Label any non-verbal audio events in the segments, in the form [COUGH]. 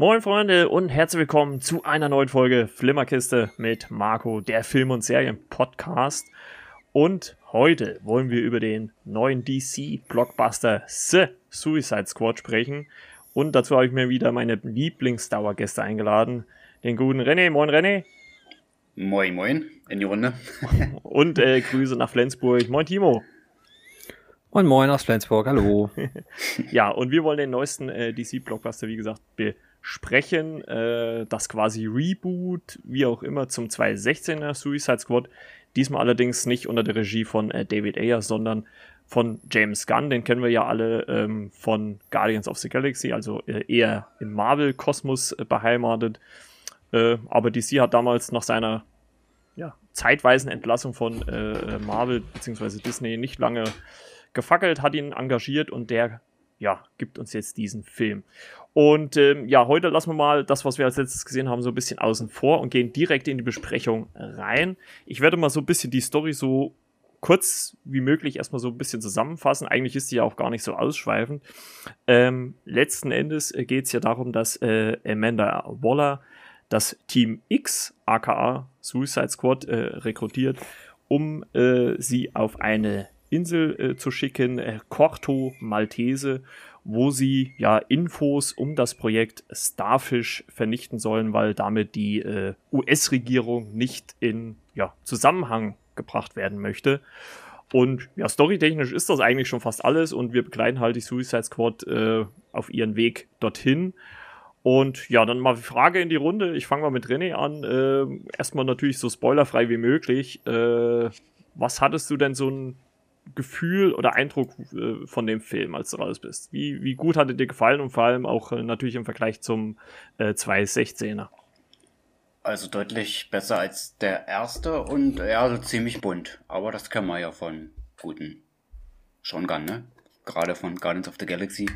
Moin Freunde und herzlich willkommen zu einer neuen Folge Flimmerkiste mit Marco, der Film- und Serien-Podcast. Und heute wollen wir über den neuen DC-Blockbuster The Suicide Squad sprechen. Und dazu habe ich mir wieder meine Lieblingsdauergäste eingeladen. Den guten René. Moin René. Moin, moin, in die Runde. [LAUGHS] und äh, Grüße nach Flensburg. Moin Timo. Moin Moin aus Flensburg, hallo. [LAUGHS] ja, und wir wollen den neuesten äh, DC-Blockbuster, wie gesagt, besprechen. Äh, das quasi Reboot, wie auch immer, zum 2016er Suicide Squad. Diesmal allerdings nicht unter der Regie von äh, David Ayer, sondern von James Gunn. Den kennen wir ja alle ähm, von Guardians of the Galaxy, also äh, eher im Marvel-Kosmos äh, beheimatet. Äh, aber DC hat damals nach seiner ja, zeitweisen Entlassung von Marvel bzw. Disney nicht lange gefackelt, hat ihn engagiert und der ja, gibt uns jetzt diesen Film. Und ähm, ja, heute lassen wir mal das, was wir als letztes gesehen haben, so ein bisschen außen vor und gehen direkt in die Besprechung rein. Ich werde mal so ein bisschen die Story so kurz wie möglich erstmal so ein bisschen zusammenfassen. Eigentlich ist die ja auch gar nicht so ausschweifend. Ähm, letzten Endes äh, geht es ja darum, dass äh, Amanda Waller das Team X, aka Suicide Squad, äh, rekrutiert, um äh, sie auf eine Insel äh, zu schicken, äh, Corto Maltese, wo sie ja Infos um das Projekt Starfish vernichten sollen, weil damit die äh, US-Regierung nicht in ja, Zusammenhang gebracht werden möchte. Und ja, storytechnisch ist das eigentlich schon fast alles und wir begleiten halt die Suicide Squad äh, auf ihren Weg dorthin. Und ja, dann mal die Frage in die Runde. Ich fange mal mit René an. Äh, erstmal natürlich so spoilerfrei wie möglich. Äh, was hattest du denn so ein Gefühl oder Eindruck äh, von dem Film, als du raus bist? Wie, wie gut hat er dir gefallen und vor allem auch äh, natürlich im Vergleich zum äh, 216er? Also deutlich besser als der erste und ja, so ziemlich bunt. Aber das kann man ja von guten Sean Gunn, ne? Gerade von Guardians of the Galaxy.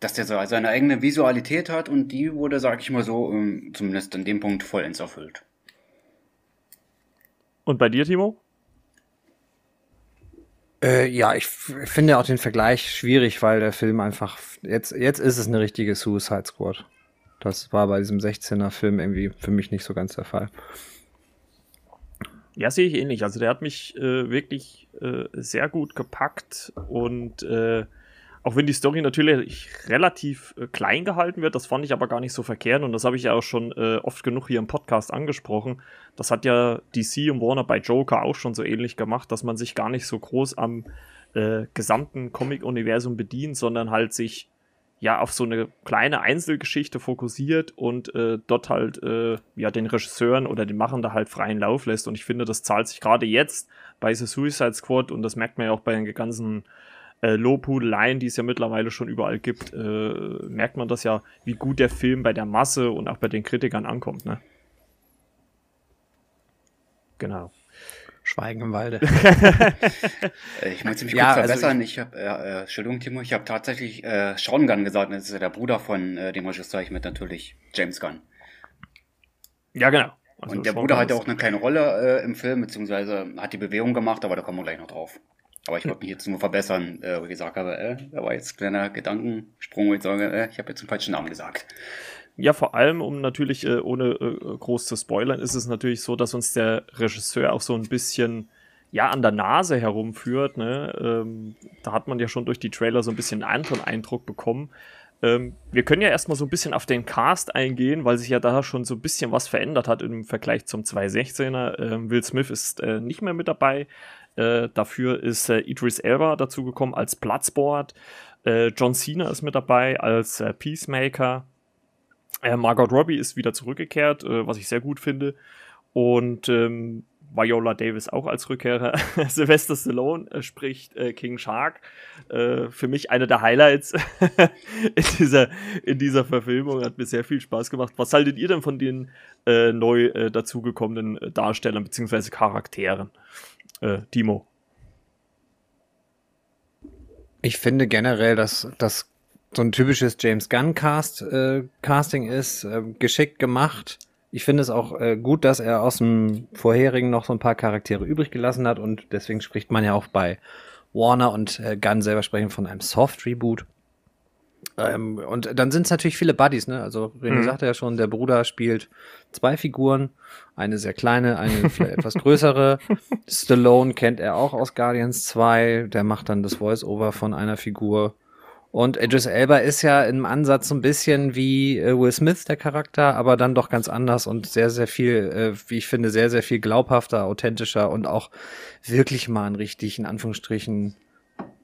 Dass der so seine eigene Visualität hat und die wurde, sag ich mal so, ähm, zumindest in dem Punkt vollends erfüllt. Und bei dir, Timo? Äh, ja, ich finde auch den Vergleich schwierig, weil der Film einfach, jetzt, jetzt ist es eine richtige Suicide Squad. Das war bei diesem 16er Film irgendwie für mich nicht so ganz der Fall. Ja, sehe ich ähnlich. Also der hat mich äh, wirklich äh, sehr gut gepackt und äh, auch wenn die Story natürlich relativ äh, klein gehalten wird, das fand ich aber gar nicht so verkehrt und das habe ich ja auch schon äh, oft genug hier im Podcast angesprochen. Das hat ja DC und Warner bei Joker auch schon so ähnlich gemacht, dass man sich gar nicht so groß am äh, gesamten Comic-Universum bedient, sondern halt sich ja auf so eine kleine Einzelgeschichte fokussiert und äh, dort halt äh, ja den Regisseuren oder den Machern da halt freien Lauf lässt. Und ich finde, das zahlt sich gerade jetzt bei The Suicide Squad und das merkt man ja auch bei den ganzen äh, Lobhudeleien, die es ja mittlerweile schon überall gibt, äh, merkt man das ja, wie gut der Film bei der Masse und auch bei den Kritikern ankommt, ne? Genau. Schweigen im Walde. Äh, [LAUGHS] ich möchte mich ja, kurz also verbessern. Also ich, ich habe, äh, Entschuldigung, Timo, ich habe tatsächlich äh, Sean Gunn gesagt. Das ist ja der Bruder von äh, dem Regisseur. Ich mit natürlich James Gunn. Ja, genau. Also und der Bruder hatte auch eine kleine Rolle äh, im Film, beziehungsweise hat die Bewegung gemacht, aber da kommen wir gleich noch drauf. Aber ich wollte mich jetzt nur verbessern, äh, wo ich gesagt habe, äh, da war jetzt ein kleiner Gedankensprung, wo ich sage, äh, ich habe jetzt einen falschen Namen gesagt. Ja, vor allem, um natürlich, äh, ohne äh, groß zu spoilern, ist es natürlich so, dass uns der Regisseur auch so ein bisschen ja an der Nase herumführt. Ne? Ähm, da hat man ja schon durch die Trailer so ein bisschen einen anderen Eindruck bekommen. Ähm, wir können ja erstmal so ein bisschen auf den Cast eingehen, weil sich ja da schon so ein bisschen was verändert hat im Vergleich zum 216er. Ähm, Will Smith ist äh, nicht mehr mit dabei. Äh, dafür ist äh, Idris Elba dazugekommen als Platzboard. Äh, John Cena ist mit dabei als äh, Peacemaker. Äh, Margot Robbie ist wieder zurückgekehrt, was ich sehr gut finde. Und ähm, Viola Davis auch als Rückkehrer. [LAUGHS] Sylvester Stallone spricht King Shark. Für mich eine der Highlights [LAUGHS] in, dieser, in dieser Verfilmung. Hat mir sehr viel Spaß gemacht. Was haltet ihr denn von den neu dazugekommenen Darstellern bzw. Charakteren? Äh, Timo? Ich finde generell, dass das so ein typisches James Gunn Cast äh, Casting ist, äh, geschickt gemacht. Ich finde es auch äh, gut, dass er aus dem vorherigen noch so ein paar Charaktere übrig gelassen hat und deswegen spricht man ja auch bei Warner und äh, Gunn selber sprechen von einem Soft Reboot. Ähm, und dann sind es natürlich viele Buddies, ne? Also René Mhm. sagte ja schon, der Bruder spielt zwei Figuren, eine sehr kleine, eine vielleicht [LAUGHS] etwas größere. Stallone kennt er auch aus Guardians 2, der macht dann das Voice-Over von einer Figur. Und Idris Elba ist ja im Ansatz so ein bisschen wie äh, Will Smith, der Charakter, aber dann doch ganz anders und sehr, sehr viel, äh, wie ich finde, sehr, sehr viel glaubhafter, authentischer und auch wirklich mal ein richtig, in Anführungsstrichen,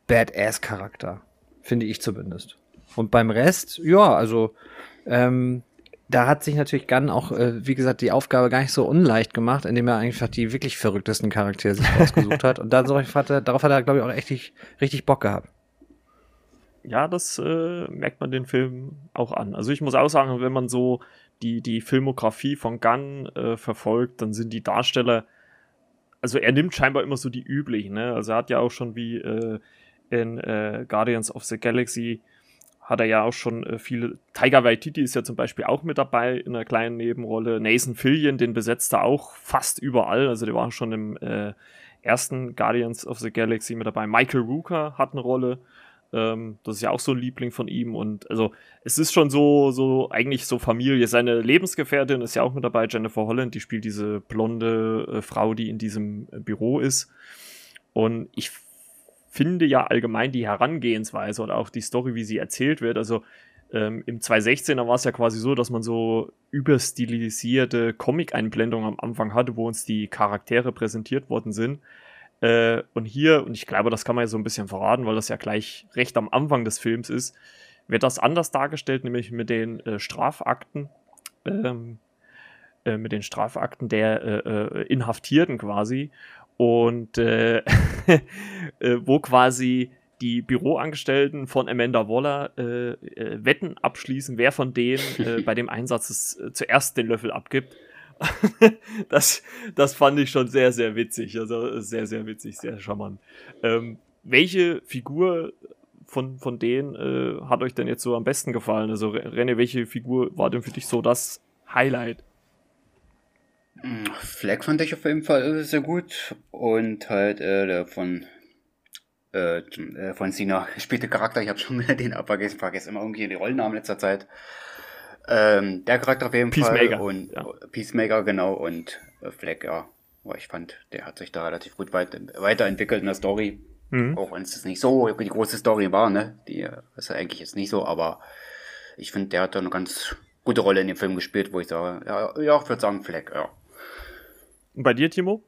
Badass-Charakter. Finde ich zumindest. Und beim Rest, ja, also ähm, da hat sich natürlich Gunn auch, äh, wie gesagt, die Aufgabe gar nicht so unleicht gemacht, indem er einfach die wirklich verrücktesten Charaktere sich ausgesucht hat. Und dann, hat er, darauf hat er, glaube ich, auch richtig, richtig Bock gehabt. Ja, das äh, merkt man den Film auch an. Also ich muss auch sagen, wenn man so die, die Filmografie von Gunn äh, verfolgt, dann sind die Darsteller, also er nimmt scheinbar immer so die üblichen, ne? Also er hat ja auch schon wie äh, in äh, Guardians of the Galaxy hat er ja auch schon äh, viele. Tiger Waititi ist ja zum Beispiel auch mit dabei in einer kleinen Nebenrolle. Nathan Fillion, den besetzt er auch fast überall. Also der war schon im äh, ersten Guardians of the Galaxy mit dabei. Michael Rooker hat eine Rolle. Ähm, das ist ja auch so ein Liebling von ihm. Und also es ist schon so, so eigentlich so Familie. Seine Lebensgefährtin ist ja auch mit dabei, Jennifer Holland, die spielt diese blonde äh, Frau, die in diesem Büro ist. Und ich finde ja allgemein die Herangehensweise oder auch die Story, wie sie erzählt wird. Also ähm, im 216er war es ja quasi so, dass man so überstilisierte Comic-Einblendungen am Anfang hatte, wo uns die Charaktere präsentiert worden sind. Äh, und hier, und ich glaube, das kann man ja so ein bisschen verraten, weil das ja gleich recht am Anfang des Films ist, wird das anders dargestellt, nämlich mit den äh, Strafakten. Ähm, äh, mit den Strafakten der äh, äh, Inhaftierten quasi. Und äh, [LAUGHS] äh, wo quasi die Büroangestellten von Amanda Waller äh, äh, Wetten abschließen, wer von denen äh, [LAUGHS] bei dem Einsatz äh, zuerst den Löffel abgibt. [LAUGHS] das, das fand ich schon sehr, sehr witzig. Also sehr, sehr witzig, sehr charmant. Ähm, welche Figur von, von denen äh, hat euch denn jetzt so am besten gefallen? Also René, welche Figur war denn für dich so das Highlight? Flag fand ich auf jeden Fall sehr gut und halt äh, der von äh, äh, von Sina [LAUGHS] spielte Charakter, ich habe schon wieder [LAUGHS] den abvergessen, vergesse immer irgendwie die Rollennamen letzter Zeit. Ähm, der Charakter auf jeden Peacemaker, Fall und ja. Peacemaker genau und äh, Flag ja, aber ich fand, der hat sich da relativ gut weit, weiterentwickelt in der Story. Mhm. Auch wenn es das nicht so die große Story war, ne? Die äh, ist ja eigentlich jetzt nicht so, aber ich finde, der hat da eine ganz gute Rolle in dem Film gespielt, wo ich sage, ja, ja ich würde sagen Flag, ja. Und bei dir, Timo?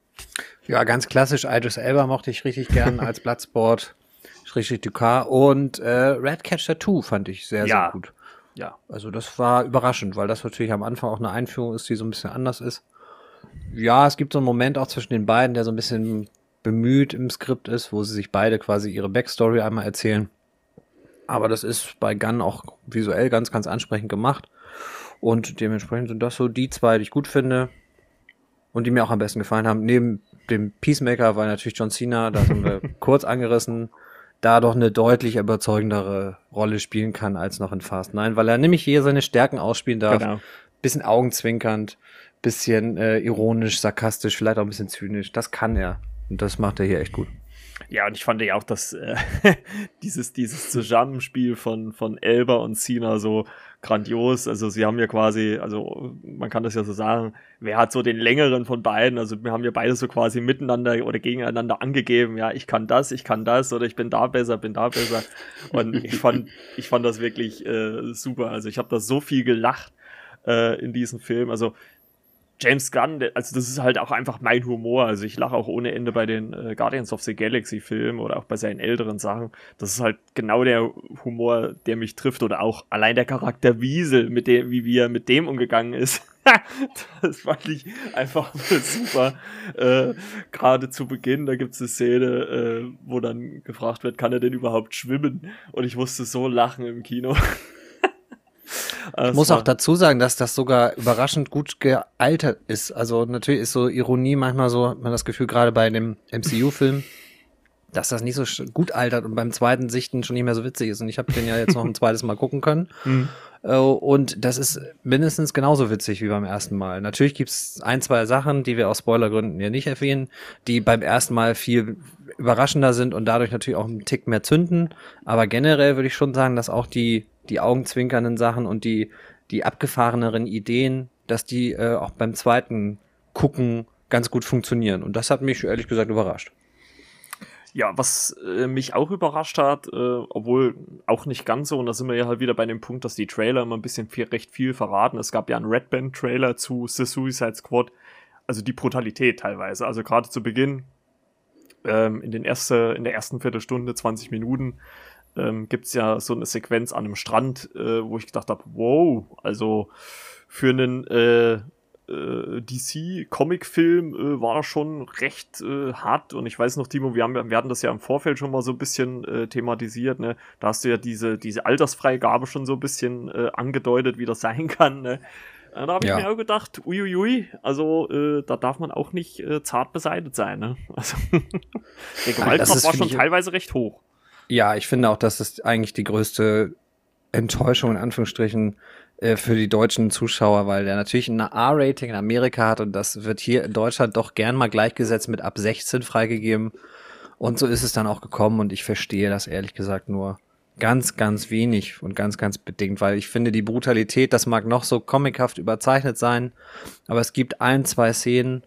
Ja, ganz klassisch. Idris Elba mochte ich richtig gern als [LAUGHS] Bloodsport. Richtig Ducat. Und äh, Ratcatcher 2 fand ich sehr, Ja. sehr gut. Ja. Also das war überraschend, weil das natürlich am Anfang auch eine Einführung ist, die so ein bisschen anders ist. Ja, es gibt so einen Moment auch zwischen den beiden, der so ein bisschen bemüht im Skript ist, wo sie sich beide quasi ihre Backstory einmal erzählen. Aber das ist bei Gunn auch visuell ganz, ganz ansprechend gemacht. Und dementsprechend sind das so die zwei, die ich gut finde und die mir auch am besten gefallen haben. Neben dem Peacemaker war natürlich John Cena, da sind wir [LAUGHS] kurz angerissen, da doch eine deutlich überzeugendere Rolle spielen kann als noch in Fast 9, weil er nämlich hier seine Stärken ausspielen darf. Genau. Bisschen augenzwinkernd, bisschen äh, ironisch, sarkastisch, vielleicht auch ein bisschen zynisch. Das kann er. Und das macht er hier echt gut. Ja, und ich fand ja auch, dass äh, [LAUGHS] dieses, dieses Zusammenspiel von, von Elba und Cena so grandios. Also sie haben ja quasi, also man kann das ja so sagen, wer hat so den längeren von beiden? Also wir haben ja beide so quasi miteinander oder gegeneinander angegeben, ja, ich kann das, ich kann das oder ich bin da besser, bin da besser. Und ich fand, [LAUGHS] ich fand das wirklich äh, super. Also ich habe da so viel gelacht äh, in diesem Film. Also James Gunn, also das ist halt auch einfach mein Humor. Also ich lache auch ohne Ende bei den äh, Guardians of the Galaxy Filmen oder auch bei seinen älteren Sachen. Das ist halt genau der Humor, der mich trifft oder auch allein der Charakter Wiesel, mit dem, wie er mit dem umgegangen ist. [LAUGHS] das fand ich einfach [LAUGHS] super. Äh, Gerade zu Beginn, da gibt es eine Szene, äh, wo dann gefragt wird, kann er denn überhaupt schwimmen? Und ich musste so lachen im Kino. [LAUGHS] Ich muss auch dazu sagen, dass das sogar überraschend gut gealtert ist. Also natürlich ist so Ironie manchmal so, hat man das Gefühl, gerade bei dem MCU-Film, dass das nicht so gut altert und beim zweiten Sichten schon nicht mehr so witzig ist. Und ich habe den ja jetzt noch ein zweites Mal gucken können. [LAUGHS] Mhm. Äh, Und das ist mindestens genauso witzig wie beim ersten Mal. Natürlich gibt's ein, zwei Sachen, die wir aus Spoilergründen ja nicht erwähnen, die beim ersten Mal viel überraschender sind und dadurch natürlich auch einen Tick mehr zünden. Aber generell würde ich schon sagen, dass auch die, die augenzwinkernden Sachen und die, die abgefahreneren Ideen, dass die äh, auch beim zweiten Gucken ganz gut funktionieren. Und das hat mich ehrlich gesagt überrascht. Ja, was äh, mich auch überrascht hat, äh, obwohl auch nicht ganz so, und da sind wir ja halt wieder bei dem Punkt, dass die Trailer immer ein bisschen viel, recht viel verraten. Es gab ja einen Red Band Trailer zu The Suicide Squad, also die Brutalität teilweise. Also gerade zu Beginn, ähm, in, den erste, in der ersten Viertelstunde, 20 Minuten, ähm, gibt es ja so eine Sequenz an einem Strand, äh, wo ich gedacht habe, wow, also für einen äh, äh, DC-Comic-Film äh, war das schon recht äh, hart. Und ich weiß noch, Timo, wir, haben, wir hatten das ja im Vorfeld schon mal so ein bisschen äh, thematisiert. Ne? Da hast du ja diese, diese Altersfreigabe schon so ein bisschen äh, angedeutet, wie das sein kann. Ne? Äh, da habe ich ja. mir auch gedacht, uiuiui, also äh, da darf man auch nicht äh, zart beseitigt sein. Ne? [LAUGHS] Also [LAUGHS] der Gewaltgrad war schon teilweise recht hoch. Ja, ich finde auch, dass es eigentlich die größte Enttäuschung in Anführungsstrichen äh, für die deutschen Zuschauer, weil der natürlich ein A-Rating in Amerika hat und das wird hier in Deutschland doch gern mal gleichgesetzt mit ab 16 freigegeben. Und so ist es dann auch gekommen und ich verstehe das ehrlich gesagt nur ganz, ganz wenig und ganz, ganz bedingt, weil ich finde, die Brutalität, das mag noch so comichaft überzeichnet sein, aber es gibt ein, zwei Szenen,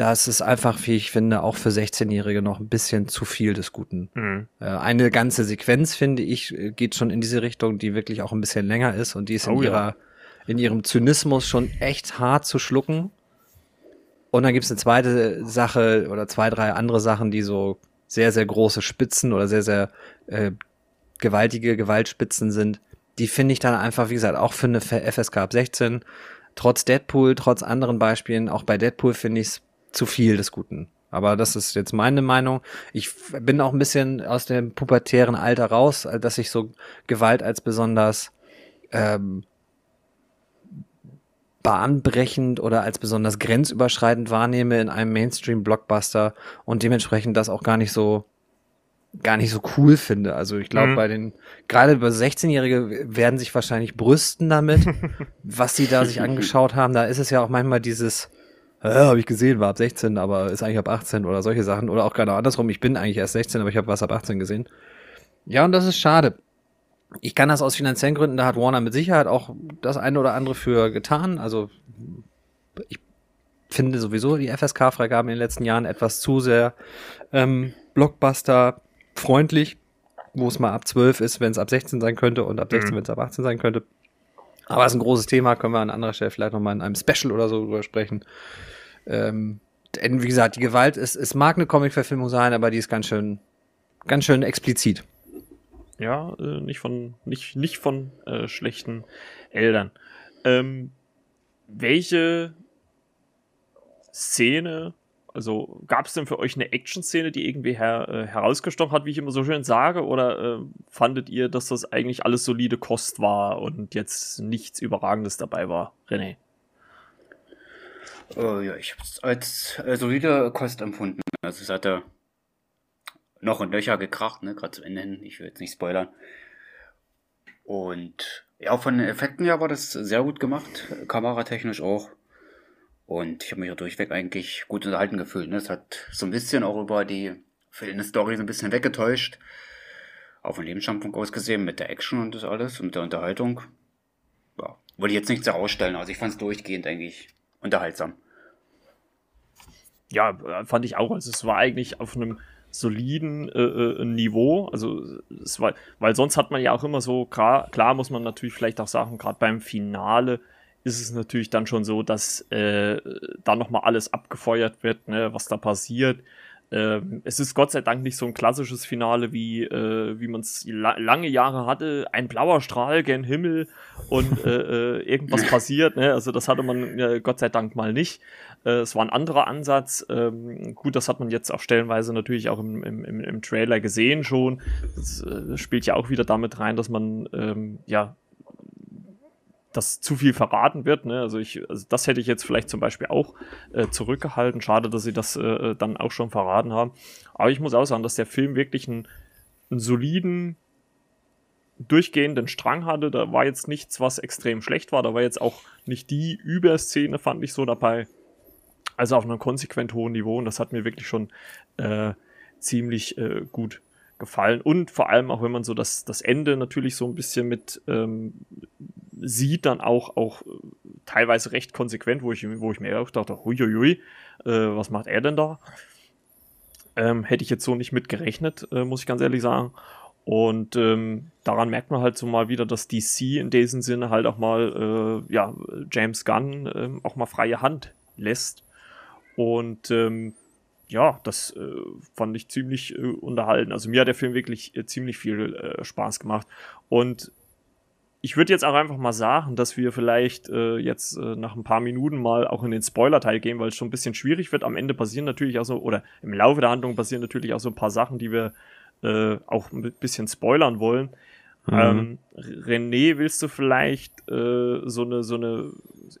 das ist einfach, wie ich finde, auch für 16-Jährige noch ein bisschen zu viel des Guten. Mhm. Äh, eine ganze Sequenz, finde ich, geht schon in diese Richtung, die wirklich auch ein bisschen länger ist und die ist oh, in ihrer, ja. in ihrem Zynismus schon echt hart zu schlucken. Und dann gibt es eine zweite Sache oder zwei, drei andere Sachen, die so sehr, sehr große Spitzen oder sehr, sehr äh, gewaltige Gewaltspitzen sind. Die finde ich dann einfach, wie gesagt, auch für eine FSK ab 16, trotz Deadpool, trotz anderen Beispielen, auch bei Deadpool finde ich es zu viel des Guten. Aber das ist jetzt meine Meinung. Ich bin auch ein bisschen aus dem pubertären Alter raus, dass ich so Gewalt als besonders ähm, bahnbrechend oder als besonders grenzüberschreitend wahrnehme in einem Mainstream-Blockbuster und dementsprechend das auch gar nicht so gar nicht so cool finde. Also ich glaube, mhm. bei den, gerade bei 16-Jährige werden sich wahrscheinlich brüsten damit, [LAUGHS] was sie da sich angeschaut haben. Da ist es ja auch manchmal dieses, äh, habe ich gesehen, war ab 16, aber ist eigentlich ab 18 oder solche Sachen. Oder auch gerade andersrum, ich bin eigentlich erst 16, aber ich habe was ab 18 gesehen. Ja, und das ist schade. Ich kann das aus finanziellen Gründen, da hat Warner mit Sicherheit auch das eine oder andere für getan. Also ich finde sowieso die FSK-Freigaben in den letzten Jahren etwas zu sehr ähm, Blockbuster-freundlich, wo es mal ab 12 ist, wenn es ab 16 sein könnte und ab 16, mhm. wenn es ab 18 sein könnte. Aber es ist ein großes Thema, können wir an anderer Stelle vielleicht nochmal in einem Special oder so drüber sprechen. Ähm, denn wie gesagt, die Gewalt ist, es mag eine Comic-Verfilmung sein, aber die ist ganz schön, ganz schön explizit. Ja, äh, nicht von, nicht, nicht von äh, schlechten Eltern. Ähm, welche Szene also gab es denn für euch eine Action-Szene, die irgendwie her, äh, herausgestochen hat, wie ich immer so schön sage? Oder äh, fandet ihr, dass das eigentlich alles solide Kost war und jetzt nichts Überragendes dabei war, René? Uh, ja, ich habe es als äh, solide Kost empfunden. Also es hatte noch ein Löcher gekracht, ne, gerade zu Ende hin. Ich will jetzt nicht spoilern. Und ja, von den Effekten her war das sehr gut gemacht, kameratechnisch auch. Und ich habe mich auch durchweg eigentlich gut unterhalten gefühlt. Ne? Es hat so ein bisschen auch über die fehlende Story so ein bisschen weggetäuscht. Auf den Lebensstandpunkt ausgesehen mit der Action und das alles und der Unterhaltung. Ja, wollte ich jetzt nichts herausstellen. Also ich fand es durchgehend eigentlich unterhaltsam. Ja, fand ich auch. Also es war eigentlich auf einem soliden äh, äh, Niveau. Also es war, weil sonst hat man ja auch immer so, klar, klar muss man natürlich vielleicht auch sagen, gerade beim Finale, ist es natürlich dann schon so, dass äh, da nochmal alles abgefeuert wird, ne, was da passiert. Ähm, es ist Gott sei Dank nicht so ein klassisches Finale, wie, äh, wie man es la lange Jahre hatte. Ein blauer Strahl gen Himmel und äh, äh, irgendwas [LAUGHS] passiert. Ne? Also das hatte man äh, Gott sei Dank mal nicht. Äh, es war ein anderer Ansatz. Ähm, gut, das hat man jetzt auch stellenweise natürlich auch im, im, im Trailer gesehen schon. Das äh, spielt ja auch wieder damit rein, dass man ähm, ja dass zu viel verraten wird. Ne? Also ich, also das hätte ich jetzt vielleicht zum Beispiel auch äh, zurückgehalten. Schade, dass sie das äh, dann auch schon verraten haben. Aber ich muss auch sagen, dass der Film wirklich einen, einen soliden, durchgehenden Strang hatte. Da war jetzt nichts, was extrem schlecht war. Da war jetzt auch nicht die Überszene, fand ich so dabei. Also auf einem konsequent hohen Niveau. Und das hat mir wirklich schon äh, ziemlich äh, gut gefallen. Und vor allem auch, wenn man so das, das Ende natürlich so ein bisschen mit ähm, sieht, dann auch, auch teilweise recht konsequent, wo ich, wo ich mir auch dachte, huiuiui, äh, was macht er denn da? Ähm, hätte ich jetzt so nicht mit gerechnet, äh, muss ich ganz ehrlich sagen. Und ähm, daran merkt man halt so mal wieder, dass DC in diesem Sinne halt auch mal, äh, ja, James Gunn äh, auch mal freie Hand lässt. Und ähm, ja, das äh, fand ich ziemlich äh, unterhalten. Also mir hat der Film wirklich äh, ziemlich viel äh, Spaß gemacht. Und ich würde jetzt auch einfach mal sagen, dass wir vielleicht äh, jetzt äh, nach ein paar Minuten mal auch in den Spoiler-Teil gehen, weil es schon ein bisschen schwierig wird. Am Ende passieren natürlich auch so, oder im Laufe der Handlung passieren natürlich auch so ein paar Sachen, die wir äh, auch ein bisschen spoilern wollen. Mhm. Ähm, René, willst du vielleicht äh, so eine so eine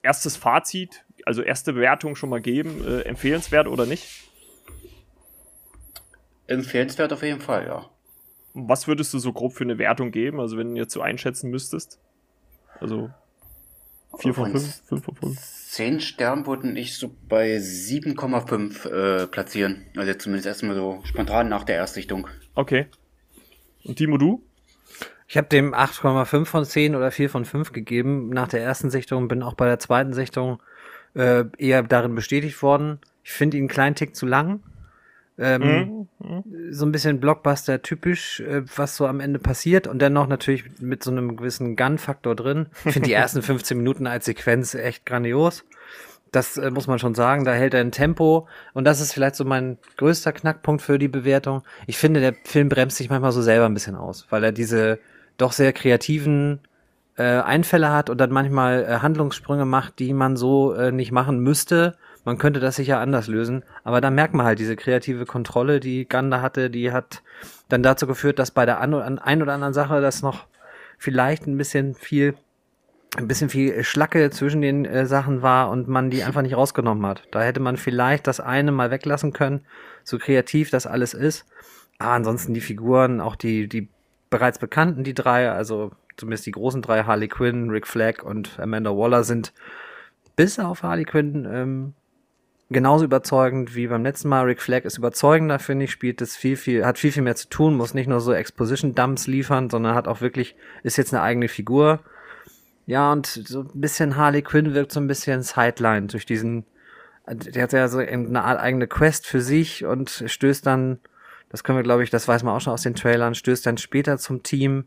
erstes Fazit, also erste Bewertung schon mal geben, äh, empfehlenswert oder nicht? Empfehlenswert auf jeden Fall, ja. Was würdest du so grob für eine Wertung geben, also wenn du jetzt so einschätzen müsstest? Also 4 von 5, 5 von 5. 10 Sterne würden ich so bei 7,5 äh, platzieren. Also zumindest erstmal so spontan nach der Erstsichtung. Okay. Und Timo, du? Ich habe dem 8,5 von 10 oder 4 von 5 gegeben. Nach der ersten Sichtung bin auch bei der zweiten Sichtung äh, eher darin bestätigt worden. Ich finde ihn einen kleinen Tick zu lang. Ähm, mhm. So ein bisschen Blockbuster-typisch, äh, was so am Ende passiert und dennoch natürlich mit so einem gewissen Gun-Faktor drin. Ich finde die [LAUGHS] ersten 15 Minuten als Sequenz echt grandios. Das äh, muss man schon sagen. Da hält er ein Tempo. Und das ist vielleicht so mein größter Knackpunkt für die Bewertung. Ich finde, der Film bremst sich manchmal so selber ein bisschen aus, weil er diese doch sehr kreativen äh, Einfälle hat und dann manchmal äh, Handlungssprünge macht, die man so äh, nicht machen müsste. Man könnte das sicher anders lösen. Aber da merkt man halt diese kreative Kontrolle, die Ganda hatte, die hat dann dazu geführt, dass bei der ein oder anderen Sache das noch vielleicht ein bisschen viel ein bisschen viel Schlacke zwischen den äh, Sachen war und man die einfach nicht rausgenommen hat. Da hätte man vielleicht das eine mal weglassen können, so kreativ das alles ist. Aber ansonsten die Figuren, auch die, die bereits bekannten, die drei, also zumindest die großen drei, Harley Quinn, Rick Flag und Amanda Waller sind bis auf Harley Quinn ähm, genauso überzeugend wie beim letzten Mal. Rick Flag ist überzeugender, finde ich, spielt es viel, viel, hat viel, viel mehr zu tun, muss nicht nur so Exposition-Dumps liefern, sondern hat auch wirklich, ist jetzt eine eigene Figur. Ja, und so ein bisschen Harley Quinn wirkt so ein bisschen Sideline durch diesen, der hat ja so eine Art eigene Quest für sich und stößt dann, das können wir glaube ich, das weiß man auch schon aus den Trailern, stößt dann später zum Team.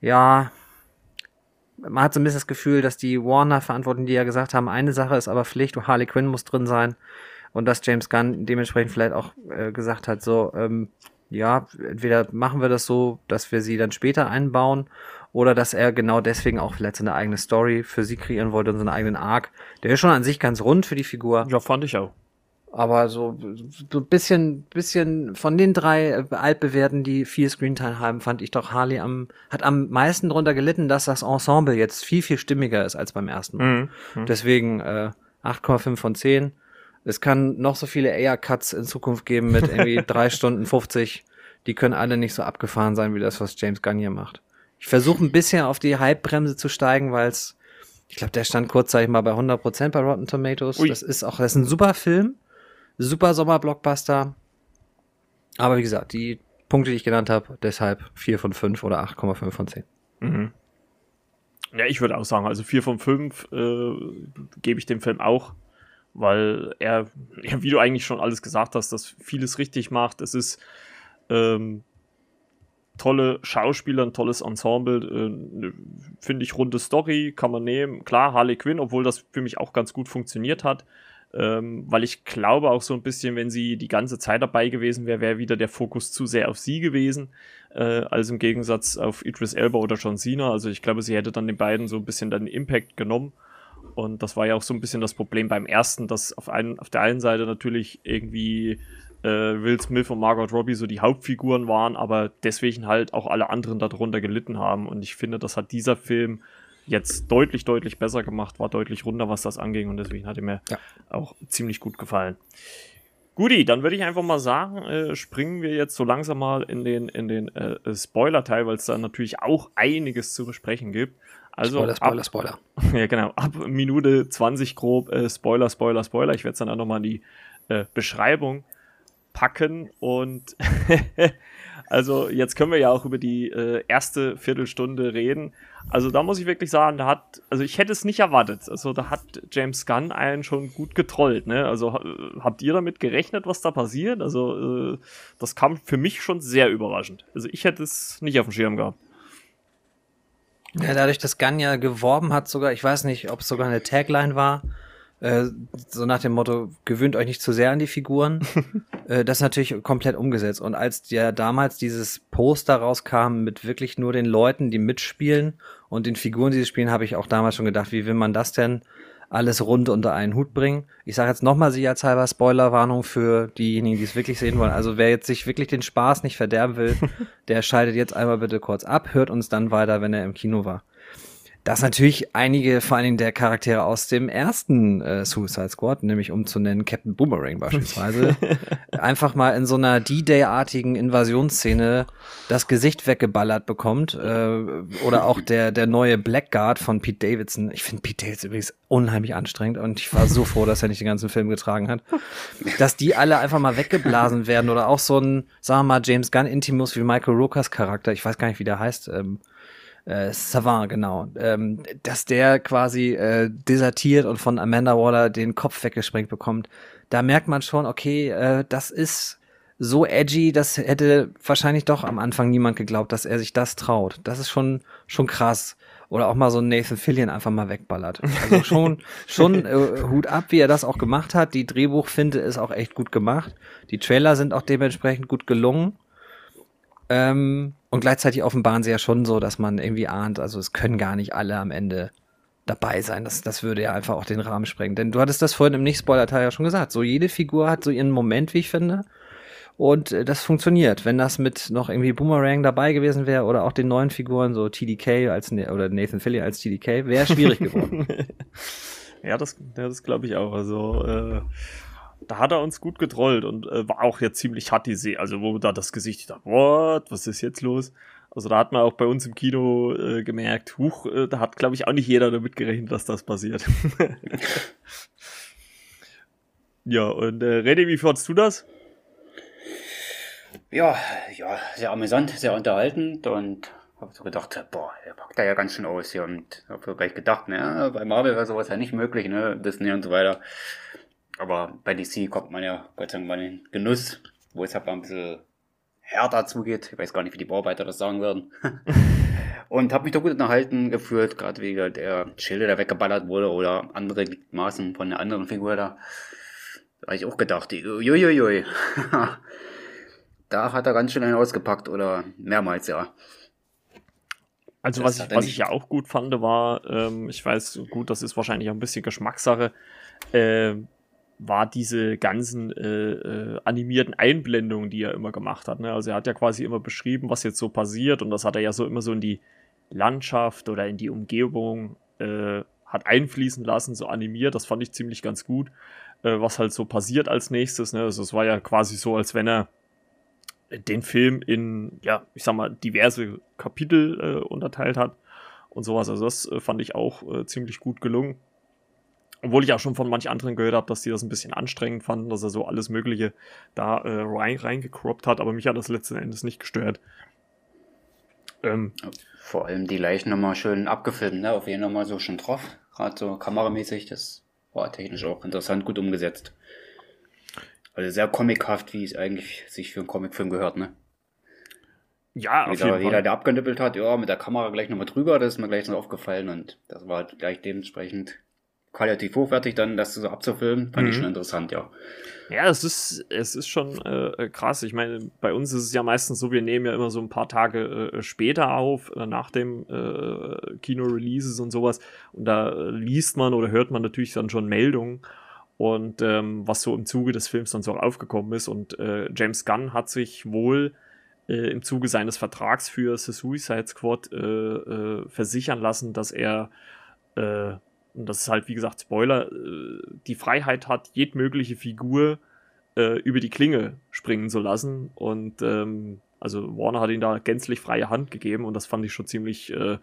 Ja, man hat so ein bisschen das Gefühl, dass die Warner-Verantwortlichen, die ja gesagt haben, eine Sache ist aber Pflicht, Harley Quinn muss drin sein und dass James Gunn dementsprechend vielleicht auch äh, gesagt hat, so, ähm, ja, entweder machen wir das so, dass wir sie dann später einbauen oder dass er genau deswegen auch vielleicht so eine eigene Story für sie kreieren wollte und so einen eigenen Arc. Der ist schon an sich ganz rund für die Figur. Ja, fand ich auch. Aber so, so ein bisschen, bisschen von den drei äh, altbewährten, die viel Screentime haben, fand ich doch Harley am, hat am meisten drunter gelitten, dass das Ensemble jetzt viel, viel stimmiger ist als beim ersten Mal. Mhm. mhm. Deswegen äh, 8,5 von 10. Es kann noch so viele Air-Cuts in Zukunft geben mit irgendwie [LAUGHS] drei Stunden 50. Die können alle nicht so abgefahren sein, wie das, was James Gunn hier macht. Ich versuche ein bisschen auf die Hype-Bremse zu steigen, weil es, ich glaube, der stand kurzzeitig mal bei 100% bei Rotten Tomatoes. Ui. Das ist auch, das ist ein super Film, super Sommer-Blockbuster. Aber wie gesagt, die Punkte, die ich genannt habe, deshalb 4 von 5 oder 8,5 von 10. Mhm. Ja, ich würde auch sagen, also 4 von 5 äh, gebe ich dem Film auch, weil er, [LAUGHS] ja, wie du eigentlich schon alles gesagt hast, dass vieles richtig macht. Es ist ähm, tolle Schauspieler, ein tolles Ensemble, äh, finde ich runde Story, kann man nehmen. Klar, Harley Quinn, obwohl das für mich auch ganz gut funktioniert hat, ähm, weil ich glaube auch so ein bisschen, wenn sie die ganze Zeit dabei gewesen wäre, wäre wieder der Fokus zu sehr auf sie gewesen, äh, als im Gegensatz auf Idris Elba oder John Cena. Also ich glaube, sie hätte dann den beiden so ein bisschen den Impact genommen. Und das war ja auch so ein bisschen das Problem beim ersten, dass auf, einen, auf der einen Seite natürlich irgendwie äh, Will Smith und Margot Robbie so die Hauptfiguren waren, aber deswegen halt auch alle anderen darunter gelitten haben. Und ich finde, das hat dieser Film jetzt deutlich, deutlich besser gemacht, war deutlich runder, was das anging und deswegen hat er mir ja. auch ziemlich gut gefallen. Guti, dann würde ich einfach mal sagen, äh, springen wir jetzt so langsam mal in den, in den äh, Spoiler-Teil, weil es da natürlich auch einiges zu besprechen gibt. Also Spoiler, Spoiler, ab, Spoiler. [LAUGHS] Ja, genau. Ab Minute 20 grob äh, Spoiler, Spoiler, Spoiler. Ich werde es dann auch nochmal in die äh, Beschreibung packen und [LAUGHS] Also jetzt können wir ja auch über die äh, erste Viertelstunde reden. Also da muss ich wirklich sagen, da hat, also ich hätte es nicht erwartet. Also da hat James Gunn einen schon gut getrollt. Ne? Also habt ihr damit gerechnet, was da passiert? Also äh, das kam für mich schon sehr überraschend. Also ich hätte es nicht auf dem Schirm gehabt. Ja, dadurch, dass Gunn ja geworben hat, sogar, ich weiß nicht, ob es sogar eine Tagline war, äh, so nach dem Motto, gewöhnt euch nicht zu sehr an die Figuren. [LAUGHS] äh, das ist natürlich komplett umgesetzt. Und als ja damals dieses Poster rauskam mit wirklich nur den Leuten, die mitspielen und den Figuren, die sie spielen, habe ich auch damals schon gedacht, wie will man das denn alles rund unter einen Hut bringen? Ich sage jetzt nochmal sicherheitshalber Spoilerwarnung für diejenigen, die es wirklich sehen wollen. Also wer jetzt sich wirklich den Spaß nicht verderben will, [LAUGHS] der schaltet jetzt einmal bitte kurz ab, hört uns dann weiter, wenn er im Kino war dass natürlich einige, vor allen Dingen der Charaktere aus dem ersten äh, Suicide Squad, nämlich um zu nennen Captain Boomerang beispielsweise, [LAUGHS] einfach mal in so einer D-Day-artigen Invasionsszene das Gesicht weggeballert bekommt. Äh, oder auch der, der neue Blackguard von Pete Davidson. Ich finde Pete Davidson übrigens unheimlich anstrengend und ich war so froh, dass er nicht den ganzen Film getragen hat. Dass die alle einfach mal weggeblasen werden oder auch so ein, sagen wir mal, James Gunn Intimus wie Michael Rokers Charakter, ich weiß gar nicht, wie der heißt, ähm, äh, Savant, genau, ähm, dass der quasi äh, desertiert und von Amanda Waller den Kopf weggesprengt bekommt. Da merkt man schon, okay, äh, das ist so edgy, das hätte wahrscheinlich doch am Anfang niemand geglaubt, dass er sich das traut. Das ist schon schon krass. Oder auch mal so Nathan Fillion einfach mal wegballert. Also schon, [LAUGHS] schon äh, Hut ab, wie er das auch gemacht hat. Die Drehbuchfinte ist auch echt gut gemacht. Die Trailer sind auch dementsprechend gut gelungen. Ähm, und gleichzeitig offenbaren sie ja schon so, dass man irgendwie ahnt, also es können gar nicht alle am Ende dabei sein. Das, das würde ja einfach auch den Rahmen sprengen. Denn du hattest das vorhin im Nicht-Spoiler-Teil ja schon gesagt. So jede Figur hat so ihren Moment, wie ich finde. Und äh, das funktioniert. Wenn das mit noch irgendwie Boomerang dabei gewesen wäre oder auch den neuen Figuren, so TDK als oder Nathan Philly als TDK, wäre schwierig geworden. [LAUGHS] ja, das, das glaube ich auch. Also äh, da hat er uns gut getrollt und äh, war auch jetzt ziemlich hart die See. Also wo da das Gesicht, ich dachte, what, was ist jetzt los? Also da hat man auch bei uns im Kino äh, gemerkt, huch, äh, da hat, glaube ich, auch nicht jeder damit gerechnet, dass das passiert. [LAUGHS] ja, und äh, René, wie fandst du das? Ja, ja, sehr amüsant, sehr unterhaltend und habe so gedacht, boah, der packt da ja ganz schön aus hier und habe so gleich gedacht, naja, bei Marvel wäre sowas ja nicht möglich, ne, Disney und so weiter. Aber bei DC kommt man ja Gott sei Dank mal in den Genuss, wo es halt mal ein bisschen härter zugeht. Ich weiß gar nicht, wie die Bauarbeiter das sagen würden. [LAUGHS] und habe mich da gut unterhalten gefühlt, gerade wegen der Schilde, der weggeballert wurde oder andere Maßen von einer anderen Figur da. Da habe ich auch gedacht, uiuiui. [LAUGHS] da hat er ganz schön einen ausgepackt oder mehrmals, ja. Also was ich, was ich ja auch gut fand, war, ähm, ich weiß, gut, das ist wahrscheinlich auch ein bisschen Geschmackssache, äh, war diese ganzen äh, äh, animierten Einblendungen, die er immer gemacht hat. Ne? Also er hat ja quasi immer beschrieben, was jetzt so passiert und das hat er ja so immer so in die Landschaft oder in die Umgebung äh, hat einfließen lassen, so animiert. Das fand ich ziemlich ganz gut, äh, was halt so passiert als nächstes. Ne? Also es war ja quasi so, als wenn er den Film in, ja, ich sag mal, diverse Kapitel äh, unterteilt hat und sowas. Also das äh, fand ich auch äh, ziemlich gut gelungen. Obwohl ich auch schon von manch anderen gehört habe, dass die das ein bisschen anstrengend fanden, dass er so alles Mögliche da äh, rein, reingecroppt hat, aber mich hat das letzten Endes nicht gestört. Ähm, Vor allem die Leichen nochmal schön abgefilmt, ne? Auf jeden nochmal so schon drauf. Gerade so kameramäßig, das war technisch auch interessant gut umgesetzt. Also sehr comichaft, wie es eigentlich sich für einen Comicfilm gehört, ne? Ja, auf jeder, jeden Jeder, der abgenippelt hat, ja, mit der Kamera gleich nochmal drüber, das ist mir gleich so aufgefallen und das war halt gleich dementsprechend qualitativ hochwertig dann das so abzufilmen, fand mhm. ich schon interessant, ja. Ja, es ist, es ist schon äh, krass. Ich meine, bei uns ist es ja meistens so, wir nehmen ja immer so ein paar Tage äh, später auf, äh, nach dem äh, Kino-Releases und sowas. Und da liest man oder hört man natürlich dann schon Meldungen und ähm, was so im Zuge des Films dann so aufgekommen ist. Und äh, James Gunn hat sich wohl äh, im Zuge seines Vertrags für The Suicide Squad versichern lassen, dass er und das ist halt, wie gesagt, Spoiler, äh, die Freiheit hat, jedmögliche Figur äh, über die Klinge springen zu lassen. Und ähm, also Warner hat ihm da gänzlich freie Hand gegeben und das fand ich schon ziemlich äh,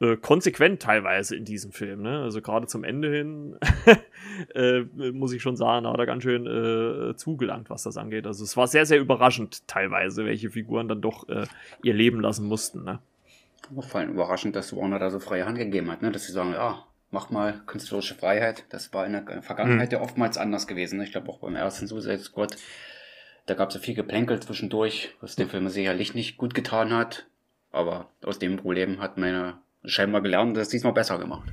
äh, konsequent teilweise in diesem Film. Ne? Also gerade zum Ende hin [LAUGHS] äh, muss ich schon sagen, da hat er ganz schön äh, zugelangt, was das angeht. Also es war sehr, sehr überraschend teilweise, welche Figuren dann doch ihr Leben lassen mussten. Ne? Vor allem überraschend, dass Warner da so freie Hand gegeben hat, ne? dass sie sagen, ja, mach mal künstlerische Freiheit. Das war in der Vergangenheit hm. ja oftmals anders gewesen. Ich glaube auch beim ersten Suicide Squad, da gab es ja viel Geplänkel zwischendurch, was dem Film sicherlich nicht gut getan hat. Aber aus dem Problem hat meine scheinbar gelernt und das diesmal besser gemacht.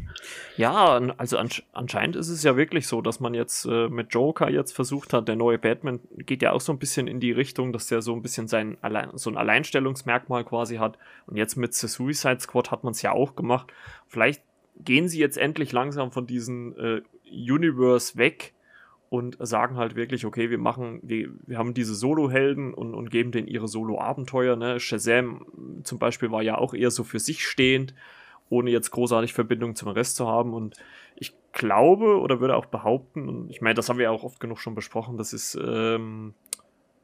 Ja, also anscheinend ist es ja wirklich so, dass man jetzt äh, mit Joker jetzt versucht hat, der neue Batman geht ja auch so ein bisschen in die Richtung, dass der so ein bisschen sein Allein so ein Alleinstellungsmerkmal quasi hat. Und jetzt mit The Suicide Squad hat man es ja auch gemacht. Vielleicht gehen sie jetzt endlich langsam von diesem äh, Universe weg und sagen halt wirklich, okay, wir machen, wir, wir haben diese Solo-Helden und, und geben denen ihre Solo-Abenteuer. Ne? Shazam zum Beispiel war ja auch eher so für sich stehend, ohne jetzt großartig Verbindung zum Rest zu haben. Und ich glaube oder würde auch behaupten, und ich meine, das haben wir auch oft genug schon besprochen, das ist ähm,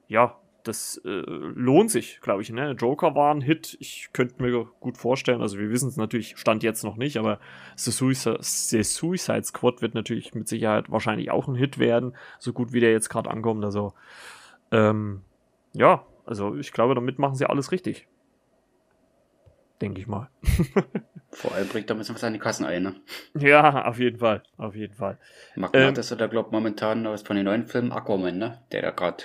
ja das äh, lohnt sich, glaube ich. Ne? Joker war ein Hit. Ich könnte mir gut vorstellen, also wir wissen es natürlich, stand jetzt noch nicht, aber The Suicide, The Suicide Squad wird natürlich mit Sicherheit wahrscheinlich auch ein Hit werden, so gut wie der jetzt gerade ankommt. Also, ähm, ja, also ich glaube, damit machen sie alles richtig. Denke ich mal. [LAUGHS] Vor allem bringt da ein bisschen was an die Kassen ein, ne? Ja, auf jeden Fall, auf jeden Fall. Magma ähm, glaube ich, momentan aus von den neuen Filmen Aquaman, ne? Der da gerade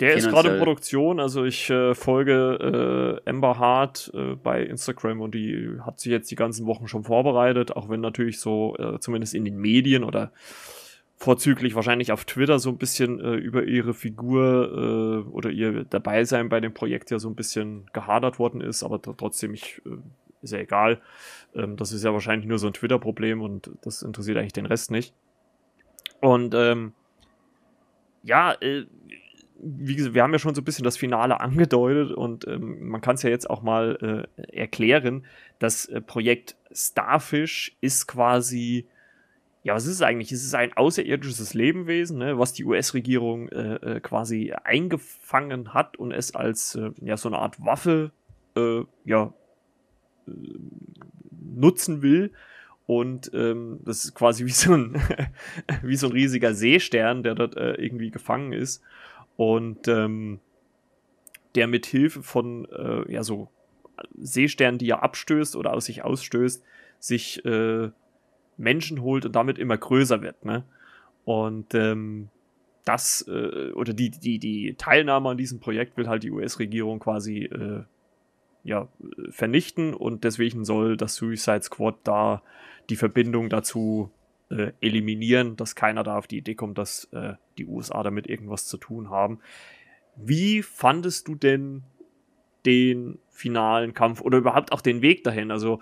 der ist gerade in Produktion, also ich äh, folge äh, Amber Hart äh, bei Instagram und die hat sich jetzt die ganzen Wochen schon vorbereitet, auch wenn natürlich so, äh, zumindest in den Medien oder vorzüglich wahrscheinlich auf Twitter so ein bisschen äh, über ihre Figur äh, oder ihr Dabeisein bei dem Projekt ja so ein bisschen gehadert worden ist, aber trotzdem ich, ist ja egal. Ähm, das ist ja wahrscheinlich nur so ein Twitter-Problem und das interessiert eigentlich den Rest nicht. Und ähm, ja, äh, wie gesagt, wir haben ja schon so ein bisschen das Finale angedeutet und ähm, man kann es ja jetzt auch mal äh, erklären. Das äh, Projekt Starfish ist quasi, ja, was ist es eigentlich? Es ist ein außerirdisches Lebewesen, ne, was die US-Regierung äh, äh, quasi eingefangen hat und es als äh, ja, so eine Art Waffe äh, ja, nutzen will. Und ähm, das ist quasi wie so ein, [LAUGHS] wie so ein riesiger Seestern, der dort irgendwie gefangen ist und ähm, der mit Hilfe von äh, ja so Seesternen, die er abstößt oder aus sich ausstößt, sich äh, Menschen holt und damit immer größer wird. Ne? Und ähm, das äh, oder die, die, die Teilnahme an diesem Projekt will halt die US-Regierung quasi äh, ja, vernichten und deswegen soll das Suicide Squad da die Verbindung dazu äh, eliminieren, dass keiner da auf die Idee kommt, dass äh, die USA damit irgendwas zu tun haben. Wie fandest du denn den finalen Kampf oder überhaupt auch den Weg dahin? Also,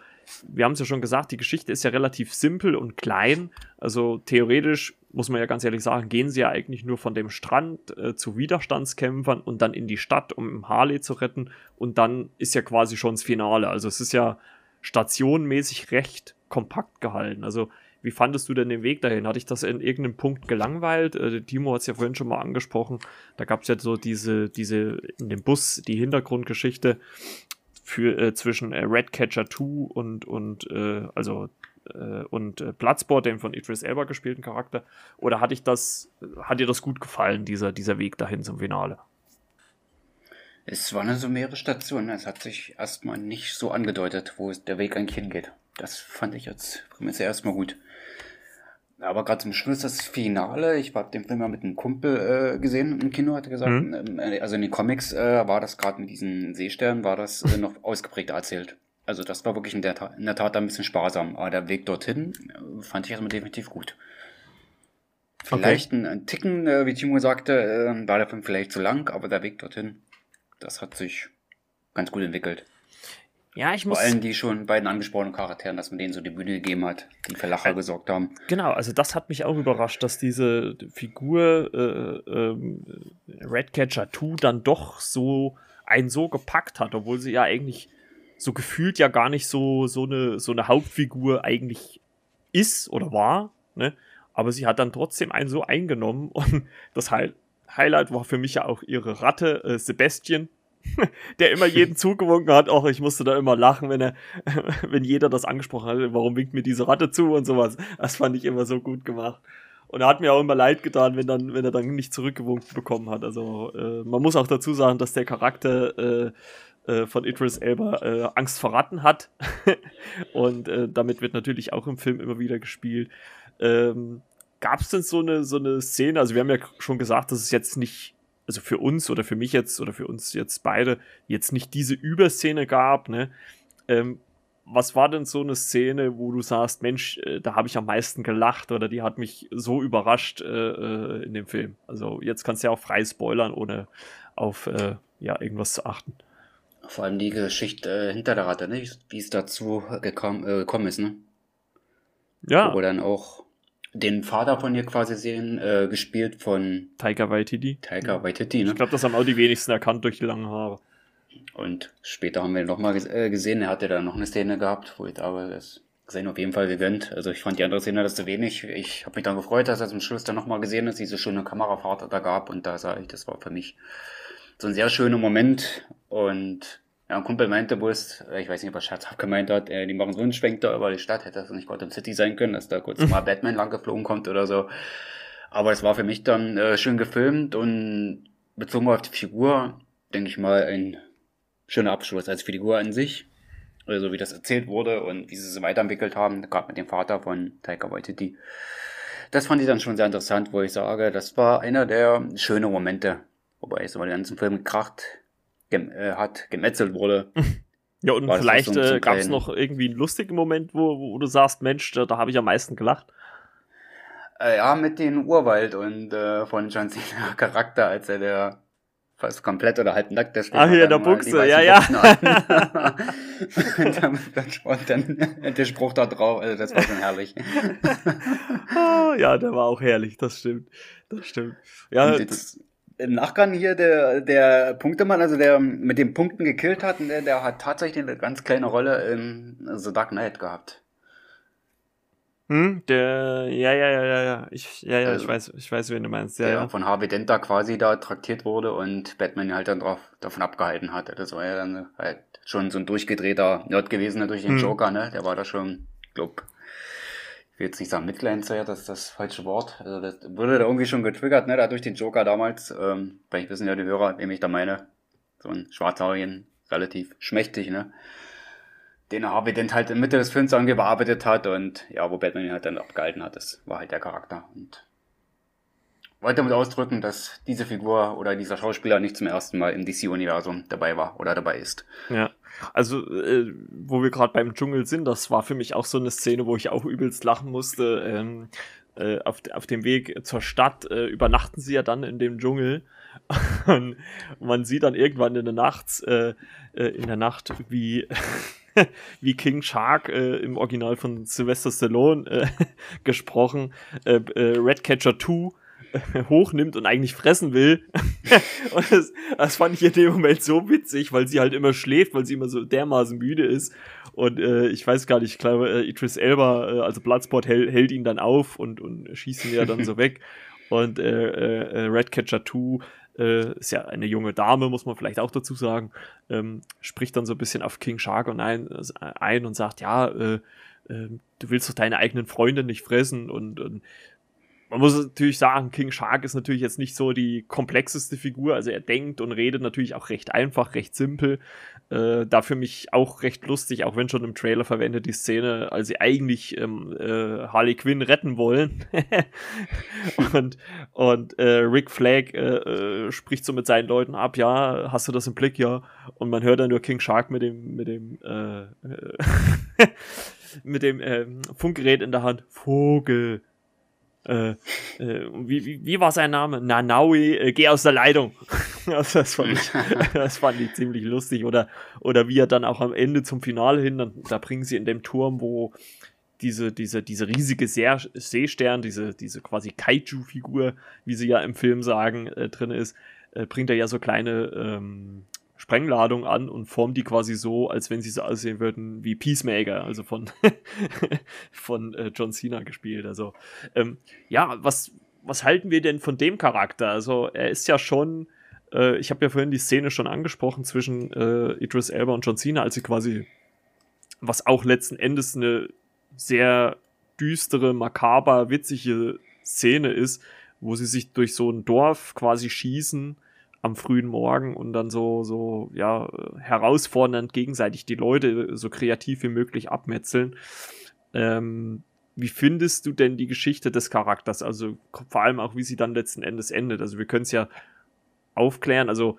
wir haben es ja schon gesagt, die Geschichte ist ja relativ simpel und klein. Also, theoretisch muss man ja ganz ehrlich sagen, gehen sie ja eigentlich nur von dem Strand äh, zu Widerstandskämpfern und dann in die Stadt, um Harley zu retten. Und dann ist ja quasi schon das Finale. Also, es ist ja stationmäßig recht kompakt gehalten. Also, wie fandest du denn den Weg dahin? Hatte ich das in irgendeinem Punkt gelangweilt? Äh, Timo hat es ja vorhin schon mal angesprochen. Da gab es ja so diese, diese, in dem Bus, die Hintergrundgeschichte für, äh, zwischen äh, Redcatcher 2 und, und äh, also äh, und äh, Bloodsport, dem von Idris Elba gespielten Charakter. Oder hatte ich das, hat dir das gut gefallen, dieser, dieser Weg dahin zum Finale? Es war eine so mehrere Stationen. Es hat sich erstmal nicht so angedeutet, wo der Weg eigentlich hingeht. Das fand ich jetzt, jetzt erstmal gut. Aber gerade zum Schluss das Finale, ich habe den Film mal mit einem Kumpel äh, gesehen im Kino, hat er gesagt, mhm. Ähm, äh, also in den Comics äh, war das gerade mit diesen Seesternen, war das äh, noch ausgeprägter erzählt. Also das war wirklich in der, Tat, in der Tat ein bisschen sparsam. Aber der Weg dorthin äh, fand ich erstmal definitiv gut. Vielleicht okay. ein, ein, Ticken, äh, wie Timo sagte, äh, war der Film vielleicht zu lang, aber der Weg dorthin, das hat sich ganz gut entwickelt. Ja, ich muss. Vor allem die schon beiden angesprochenen Charakteren, dass man denen so die Bühne gegeben hat, die für Lacher äh, gesorgt haben. Genau, also das hat mich auch überrascht, dass diese Figur äh, äh, Redcatcher 2 dann doch so einen so gepackt hat, obwohl sie ja eigentlich so gefühlt ja gar nicht so, so, eine, so eine Hauptfigur eigentlich ist oder war, ne? Aber sie hat dann trotzdem einen so eingenommen [LAUGHS] und das Highlight war für mich ja auch ihre Ratte, äh, Sebastian, [LAUGHS] der immer jeden [LAUGHS] zugewunken hat. Auch ich musste da immer lachen, wenn er, [LAUGHS] wenn jeder das angesprochen hat, warum winkt mir diese Ratte zu und sowas. Das fand ich immer so gut gemacht. Und er hat mir auch immer leid getan, wenn, dann, wenn er dann nicht zurückgewunken bekommen hat. Also äh, man muss auch dazu sagen, dass der Charakter äh, äh, von Idris Elba äh, Angst vor Ratten hat. und äh, damit wird natürlich auch im Film immer wieder gespielt. Ähm, Gab es denn so eine, so eine Szene? Also wir haben ja schon gesagt, dass es jetzt nicht, also für uns oder für mich jetzt oder für uns jetzt beide, jetzt nicht diese Überszene gab, ne? Ähm, was war denn so eine Szene, wo du sagst, Mensch, äh, da habe ich am meisten gelacht oder die hat mich so überrascht äh, äh, in dem Film? Also jetzt kannst du ja auch frei spoilern, ohne auf äh, ja, irgendwas zu achten. Vor allem die Geschichte äh, hinter der Ratte, ne? wie es dazu gekommen, äh, gekommen ist, ne? Ja. Wo dann auch den Vater von ihr quasi sehen, äh, gespielt von Taika Waititi. Taika Waititi, ne? Ich glaube, das haben auch die wenigsten erkannt durch die langen Haare. Und später haben wir ihn nochmal äh, gesehen, er hatte da noch eine Szene gehabt, wo ich aber das gesehen auf jeden Fall gegönnt. Also ich fand die andere Szene das zu wenig. Ich habe mich dann gefreut, dass er zum Schluss dann nochmal gesehen ist, diese schöne Kamerafahrt da gab und da sah ich, das war für mich so ein sehr schöner Moment und ja, ein Kumpel meinte bloß, äh, ich weiß nicht, ob er scherzhaft gemeint hat, äh, die machen so einen Schwenk da über die Stadt, hätte das nicht Gotham City sein können, dass da kurz [LAUGHS] mal Batman lang geflogen kommt oder so. Aber es war für mich dann äh, schön gefilmt und bezogen auf die Figur, denke ich mal, ein schöner Abschluss als Figur an sich. Also wie das erzählt wurde und wie sie es weiterentwickelt haben, gerade mit dem Vater von Taika Waititi. Das fand ich dann schon sehr interessant, wo ich sage, das war einer der schönen Momente. Wobei es über den ganzen Film gekracht gem äh, hat, gemetzelt wurde. [LAUGHS] Ja, und vielleicht äh, gab es noch irgendwie einen lustigen Moment, wo, wo du sagst, Mensch, da, da habe ich am meisten gelacht. Äh, ja, mit dem Urwald und äh, von John Cena [LAUGHS] Charakter, als er der fast komplett oder halb nackt der steht. Ach, hier, der Buchse, ja, ja. [LAUGHS] und dann, dann, dann der Spruch da drauf, also das war schon herrlich. Ah, ja, der war auch herrlich, das stimmt. Das stimmt. Ja, jetzt, im Nachgang hier der, der Punktemann, also der mit den Punkten gekillt hat, der, der hat tatsächlich eine ganz kleine Rolle in The Dark Knight gehabt. Hm, der, ja, ja, ja, ja, ja, ich, ja, ja, also, ich weiß, ich weiß, wen du meinst, ja, der ja. von Harvey Dent da quasi da traktiert wurde und Batman halt dann drauf, davon abgehalten hatte. Das war ja dann halt schon so ein durchgedrehter Nerd gewesen ne, durch den hm. Joker, ne, der war da schon, glaub, ich will jetzt nicht sagen Mitgleinzer, das ist das falsche Wort. Also das wurde da irgendwie schon getriggert, ne, da durch den Joker damals. Ähm, vielleicht wissen ja die Hörer, wem ich da meine. So ein Schwarzhaarigen, relativ schmächtig, ne. Den Harvey Dent halt in Mitte des Films irgendwie bearbeitet hat und ja, wo Batman ihn halt dann abgehalten hat, das war halt der Charakter. Und wollte damit ausdrücken, dass diese Figur oder dieser Schauspieler nicht zum ersten Mal im DC-Universum dabei war oder dabei ist. Ja, also äh, wo wir gerade beim Dschungel sind, das war für mich auch so eine Szene, wo ich auch übelst lachen musste. Ähm, äh, auf, auf dem Weg zur Stadt äh, übernachten sie ja dann in dem Dschungel. [LAUGHS] Und man sieht dann irgendwann in der Nacht, äh, äh, in der Nacht, wie [LAUGHS] wie King Shark äh, im Original von Sylvester Stallone äh, [LAUGHS] gesprochen, äh, äh, Redcatcher 2 [LAUGHS] hochnimmt und eigentlich fressen will. [LAUGHS] und das, das, fand ich in dem Moment so witzig, weil sie halt immer schläft, weil sie immer so dermaßen müde ist. Und äh, ich weiß gar nicht, ich glaube, äh, Idris Elba, äh, also Bloodsport, hält, hält ihn dann auf und, und schießt ihn ja dann so [LAUGHS] weg. Und äh, äh, Redcatcher 2 äh, ist ja eine junge Dame, muss man vielleicht auch dazu sagen, ähm, spricht dann so ein bisschen auf King Shark und ein, ein und sagt, ja, äh, äh, du willst doch deine eigenen Freunde nicht fressen und, und man muss natürlich sagen, King Shark ist natürlich jetzt nicht so die komplexeste Figur. Also er denkt und redet natürlich auch recht einfach, recht simpel. Äh, da für mich auch recht lustig, auch wenn schon im Trailer verwendet die Szene, als sie eigentlich ähm, äh, Harley Quinn retten wollen. [LAUGHS] und und äh, Rick Flag äh, äh, spricht so mit seinen Leuten ab, ja, hast du das im Blick, ja. Und man hört dann nur King Shark mit dem, mit dem, äh, [LAUGHS] mit dem ähm, Funkgerät in der Hand. Vogel äh, äh, wie, wie, wie war sein Name? Nanaui, äh, geh aus der Leitung. [LAUGHS] also das, fand ich, [LAUGHS] das fand ich ziemlich lustig. Oder, oder wie er dann auch am Ende zum Finale hin, dann, da bringen sie in dem Turm, wo diese, diese, diese riesige See Seestern, diese, diese quasi Kaiju-Figur, wie sie ja im Film sagen, äh, drin ist, äh, bringt er ja so kleine ähm, Sprengladung an und formt die quasi so, als wenn sie so aussehen würden wie Peacemaker, also von, [LAUGHS] von äh, John Cena gespielt. Also, ähm, ja, was, was halten wir denn von dem Charakter? Also, er ist ja schon äh, ich habe ja vorhin die Szene schon angesprochen zwischen äh, Idris Elba und John Cena, als sie quasi, was auch letzten Endes eine sehr düstere, makaber, witzige Szene ist, wo sie sich durch so ein Dorf quasi schießen am frühen Morgen und dann so, so, ja, herausfordernd gegenseitig die Leute so kreativ wie möglich abmetzeln. Ähm, wie findest du denn die Geschichte des Charakters? Also vor allem auch, wie sie dann letzten Endes endet. Also wir können es ja aufklären. Also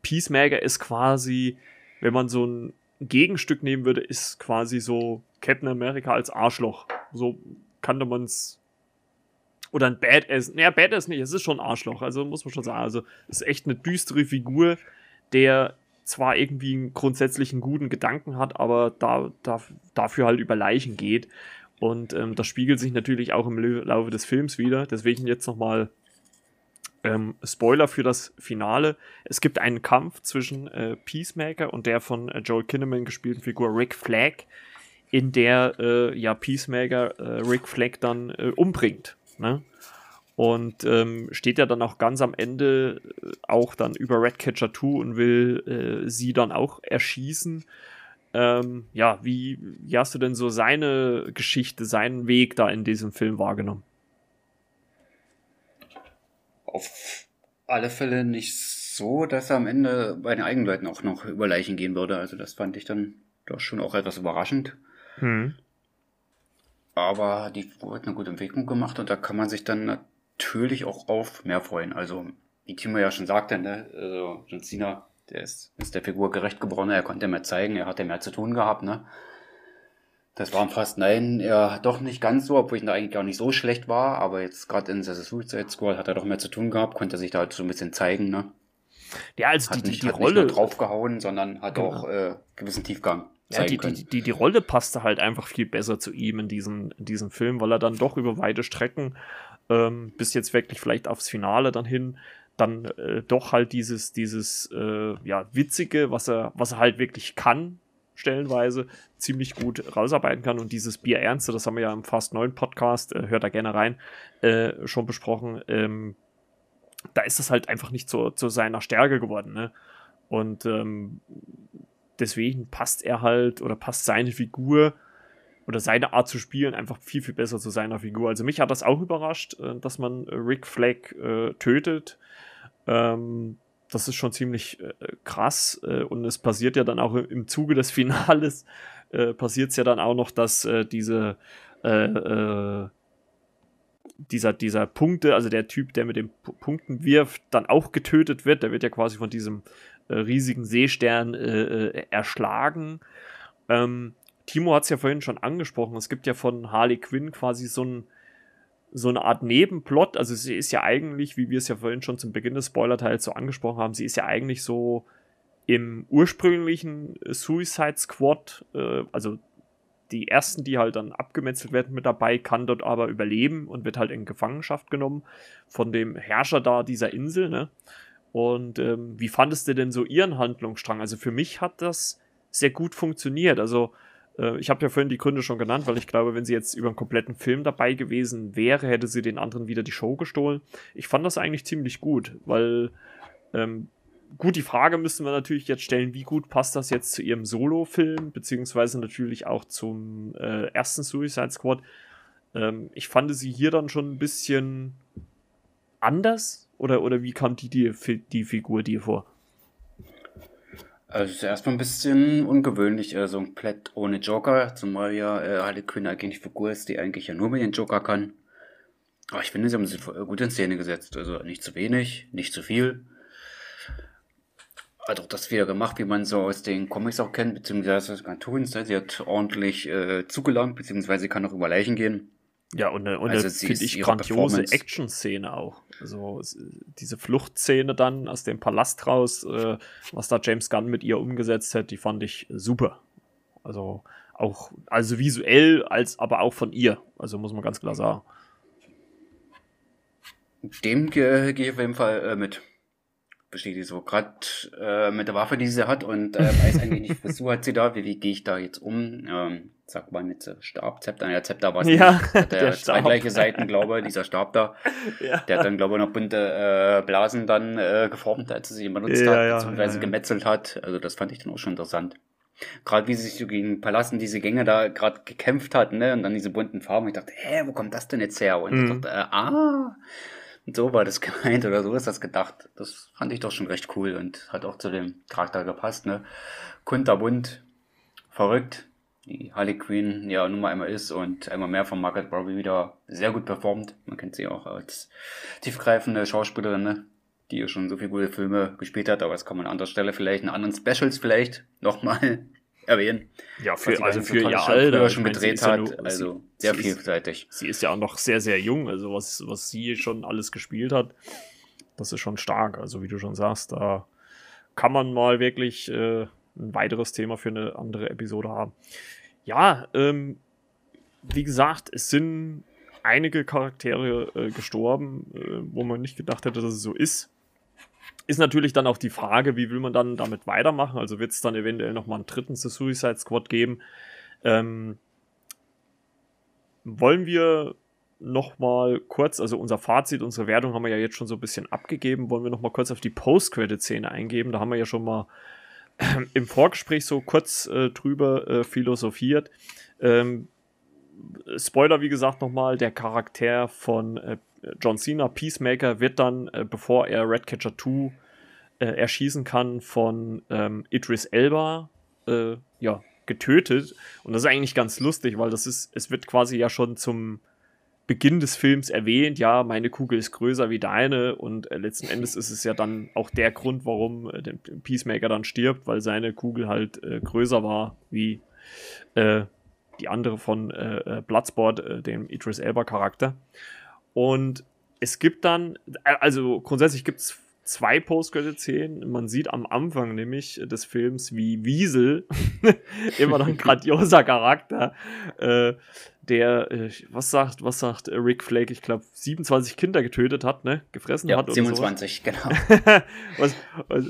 Peacemaker ist quasi, wenn man so ein Gegenstück nehmen würde, ist quasi so Captain America als Arschloch. So kannte man es. Oder ein Badass. Naja, Badass nicht, es ist schon ein Arschloch. Also muss man schon sagen. Also ist echt eine düstere Figur, der zwar irgendwie einen grundsätzlichen guten Gedanken hat, aber da, da, dafür halt über Leichen geht. Und ähm, das spiegelt sich natürlich auch im Laufe des Films wieder. Deswegen jetzt nochmal ähm, Spoiler für das Finale. Es gibt einen Kampf zwischen äh, Peacemaker und der von äh, Joel Kinnaman gespielten Figur Rick Flag, in der äh, ja Peacemaker äh, Rick Flag dann äh, umbringt. Ne? Und ähm, steht ja dann auch ganz am Ende äh, auch dann über Redcatcher 2 und will sie dann auch erschießen. Ähm, ja, wie, wie hast du denn so seine Geschichte, seinen Weg da in diesem Film wahrgenommen? Auf alle Fälle nicht so, dass er am Ende bei den eigenen Leuten auch noch über Leichen gehen würde. Also das fand ich dann doch schon auch etwas überraschend. Hm. Aber die wurde eine gute Entwicklung gemacht und da kann man sich dann natürlich auch auf mehr freuen. Also, wie Timo ja schon sagte, ne, also John Cena der ist, ist der Figur gerecht geworden, er konnte mehr zeigen, er hatte mehr zu tun gehabt, ne? Das waren fast, nein, ja, doch nicht ganz so, obwohl ich da eigentlich gar nicht so schlecht war, aber jetzt gerade in The Suicide Squad hat er doch mehr zu tun gehabt, konnte sich da halt so ein bisschen zeigen, ne? Ja, also hat die, nicht, die, hat Rolle. Nicht nur draufgehauen, sondern hat genau. auch äh, gewissen Tiefgang. Ja, die, die, die, die Rolle passte halt einfach viel besser zu ihm in diesem, in diesem Film, weil er dann doch über weite Strecken ähm, bis jetzt wirklich vielleicht aufs Finale dann hin dann äh, doch halt dieses, dieses äh, ja, Witzige, was er, was er halt wirklich kann, stellenweise, ziemlich gut rausarbeiten kann. Und dieses Bier Ernste, das haben wir ja im Fast 9 Podcast, äh, hört da gerne rein, äh, schon besprochen. Ähm, da ist es halt einfach nicht zu, zu seiner Stärke geworden. Ne? Und ähm, deswegen passt er halt oder passt seine Figur oder seine Art zu spielen einfach viel, viel besser zu seiner Figur. Also mich hat das auch überrascht, äh, dass man Rick Flag äh, tötet. Ähm, das ist schon ziemlich äh, krass äh, und es passiert ja dann auch im Zuge des [LAUGHS] Finales, äh, passiert es ja dann auch noch, dass äh, diese äh, äh, dieser, dieser Punkte, also der Typ, der mit den P Punkten wirft, dann auch getötet wird. Der wird ja quasi von diesem riesigen Seestern erschlagen. Ähm, Timo hat es ja vorhin schon angesprochen. Es gibt ja von Harley Quinn quasi so ein so eine Art Nebenplot. Also sie ist ja eigentlich, wie wir es ja vorhin schon zum Beginn des Spoilerteils so angesprochen haben, sie ist ja eigentlich so im ursprünglichen Suicide Squad, äh, also die ersten, die halt dann abgemetzelt werden mit dabei, kann dort aber überleben und wird halt in Gefangenschaft genommen von dem Herrscher da dieser Insel, ne? Und ähm, wie fandest du denn so ihren Handlungsstrang? Also für mich hat das sehr gut funktioniert. Also äh, ich habe ja vorhin die Gründe schon genannt, weil ich glaube, wenn sie jetzt über einen kompletten Film dabei gewesen wäre, hätte sie den anderen wieder die Show gestohlen. Ich fand das eigentlich ziemlich gut, weil ähm, gut, die Frage müssen wir natürlich jetzt stellen, wie gut passt das jetzt zu ihrem Solo-Film, beziehungsweise natürlich auch zum äh, ersten Suicide Squad. Ähm, ich fand sie hier dann schon ein bisschen anders oder, oder wie kam die, die, die Figur dir vor? Also ist erstmal ein bisschen ungewöhnlich, äh, so ein Plätt ohne Joker, zumal ja äh, Quinn eigentlich eine Figur ist, die eigentlich ja nur mit den Joker kann. Aber ich finde, sie haben sie gut in Szene gesetzt. Also nicht zu wenig, nicht zu viel. Hat auch das wieder gemacht, wie man so aus den Comics auch kennt, beziehungsweise aus Cartoons. Sie hat ordentlich äh, zugelangt, beziehungsweise kann auch über Leichen gehen. Ja, und eine, und also finde ich grandiose Action-Szene auch. Also diese Fluchtszene dann aus dem Palast raus, äh, was da James Gunn mit ihr umgesetzt hat, die fand ich super. Also auch, also visuell, als aber auch von ihr. Also muss man ganz klar sagen. Dem gehe geh ich auf jeden Fall äh, mit. Bestätigt so, gerade äh, mit der Waffe, die sie hat und äh, weiß eigentlich nicht, [LAUGHS] was hat sie da, wie, wie gehe ich da jetzt um? Ähm, man jetzt äh, Stab, Zepter, ja, Zepter war es ja, nicht. [LAUGHS] Hat der, zwei gleiche Seiten, glaube ich, dieser Stab da. ja. Der hat dann, glaube ich, noch bunte äh, Blasen dann äh, geformt, als sie ihn benutzt ja, hat, ja, beziehungsweise gemetzelt hat. Also das fand ich dann auch schon interessant. Gerade wie sie sich so gegen Palasten diese Gänge da gerade gekämpft hat, ne? Und dann diese bunten Farben. Ich dachte, hä, wo kommt das denn jetzt her? Und mhm. ich dachte, äh, ah, und so war das [LAUGHS] gemeint oder so ist das gedacht. Das fand ich doch schon recht cool und hat auch zu dem Charakter gepasst, ne? Kunterbunt, verrückt, die Harley Quinn ja nun mal einmal ist und einmal mehr von Margaret Robbie wieder sehr gut performt. Man kennt sie auch als tiefgreifende Schauspielerin, ne? die ja schon so viele gute Filme gespielt hat, aber das kann man an anderer Stelle vielleicht in anderen Specials vielleicht nochmal erwähnen. Ja, für, also für ihr Alter. schon gedreht hat, ja nur, also sie, sehr sie vielseitig. Ist, sie ist ja auch noch sehr, sehr jung, also was, was sie schon alles gespielt hat, das ist schon stark. Also wie du schon sagst, da kann man mal wirklich äh, ein weiteres Thema für eine andere Episode haben. Ja, ähm, wie gesagt, es sind einige Charaktere äh, gestorben, äh, wo man nicht gedacht hätte, dass es so ist. Ist natürlich dann auch die Frage, wie will man dann damit weitermachen? Also wird es dann eventuell nochmal einen dritten The Suicide Squad geben? Ähm, wollen wir nochmal kurz, also unser Fazit, unsere Wertung haben wir ja jetzt schon so ein bisschen abgegeben, wollen wir nochmal kurz auf die Post-Credit-Szene eingeben? Da haben wir ja schon mal äh, im Vorgespräch so kurz äh, drüber äh, philosophiert. Ähm, Spoiler, wie gesagt, nochmal, der Charakter von äh, John Cena, Peacemaker, wird dann, äh, bevor er Redcatcher 2 äh, erschießen kann, von ähm, Idris Elba äh, ja, getötet. Und das ist eigentlich ganz lustig, weil das ist, es wird quasi ja schon zum Beginn des Films erwähnt, ja, meine Kugel ist größer wie deine und äh, letzten Endes ist es ja dann auch der Grund, warum äh, der Peacemaker dann stirbt, weil seine Kugel halt äh, größer war wie die andere von äh, Bloodsport, dem Idris Elba Charakter. Und es gibt dann, äh, also grundsätzlich gibt es zwei Post-Credit-Szenen. Man sieht am Anfang nämlich des Films, wie Wiesel, [LAUGHS] immer noch ein grandioser Charakter, äh, der, äh, was sagt, was sagt Rick Flake, ich glaube, 27 Kinder getötet hat, ne? Gefressen ja, hat oder 27, genau. [LAUGHS] was, was,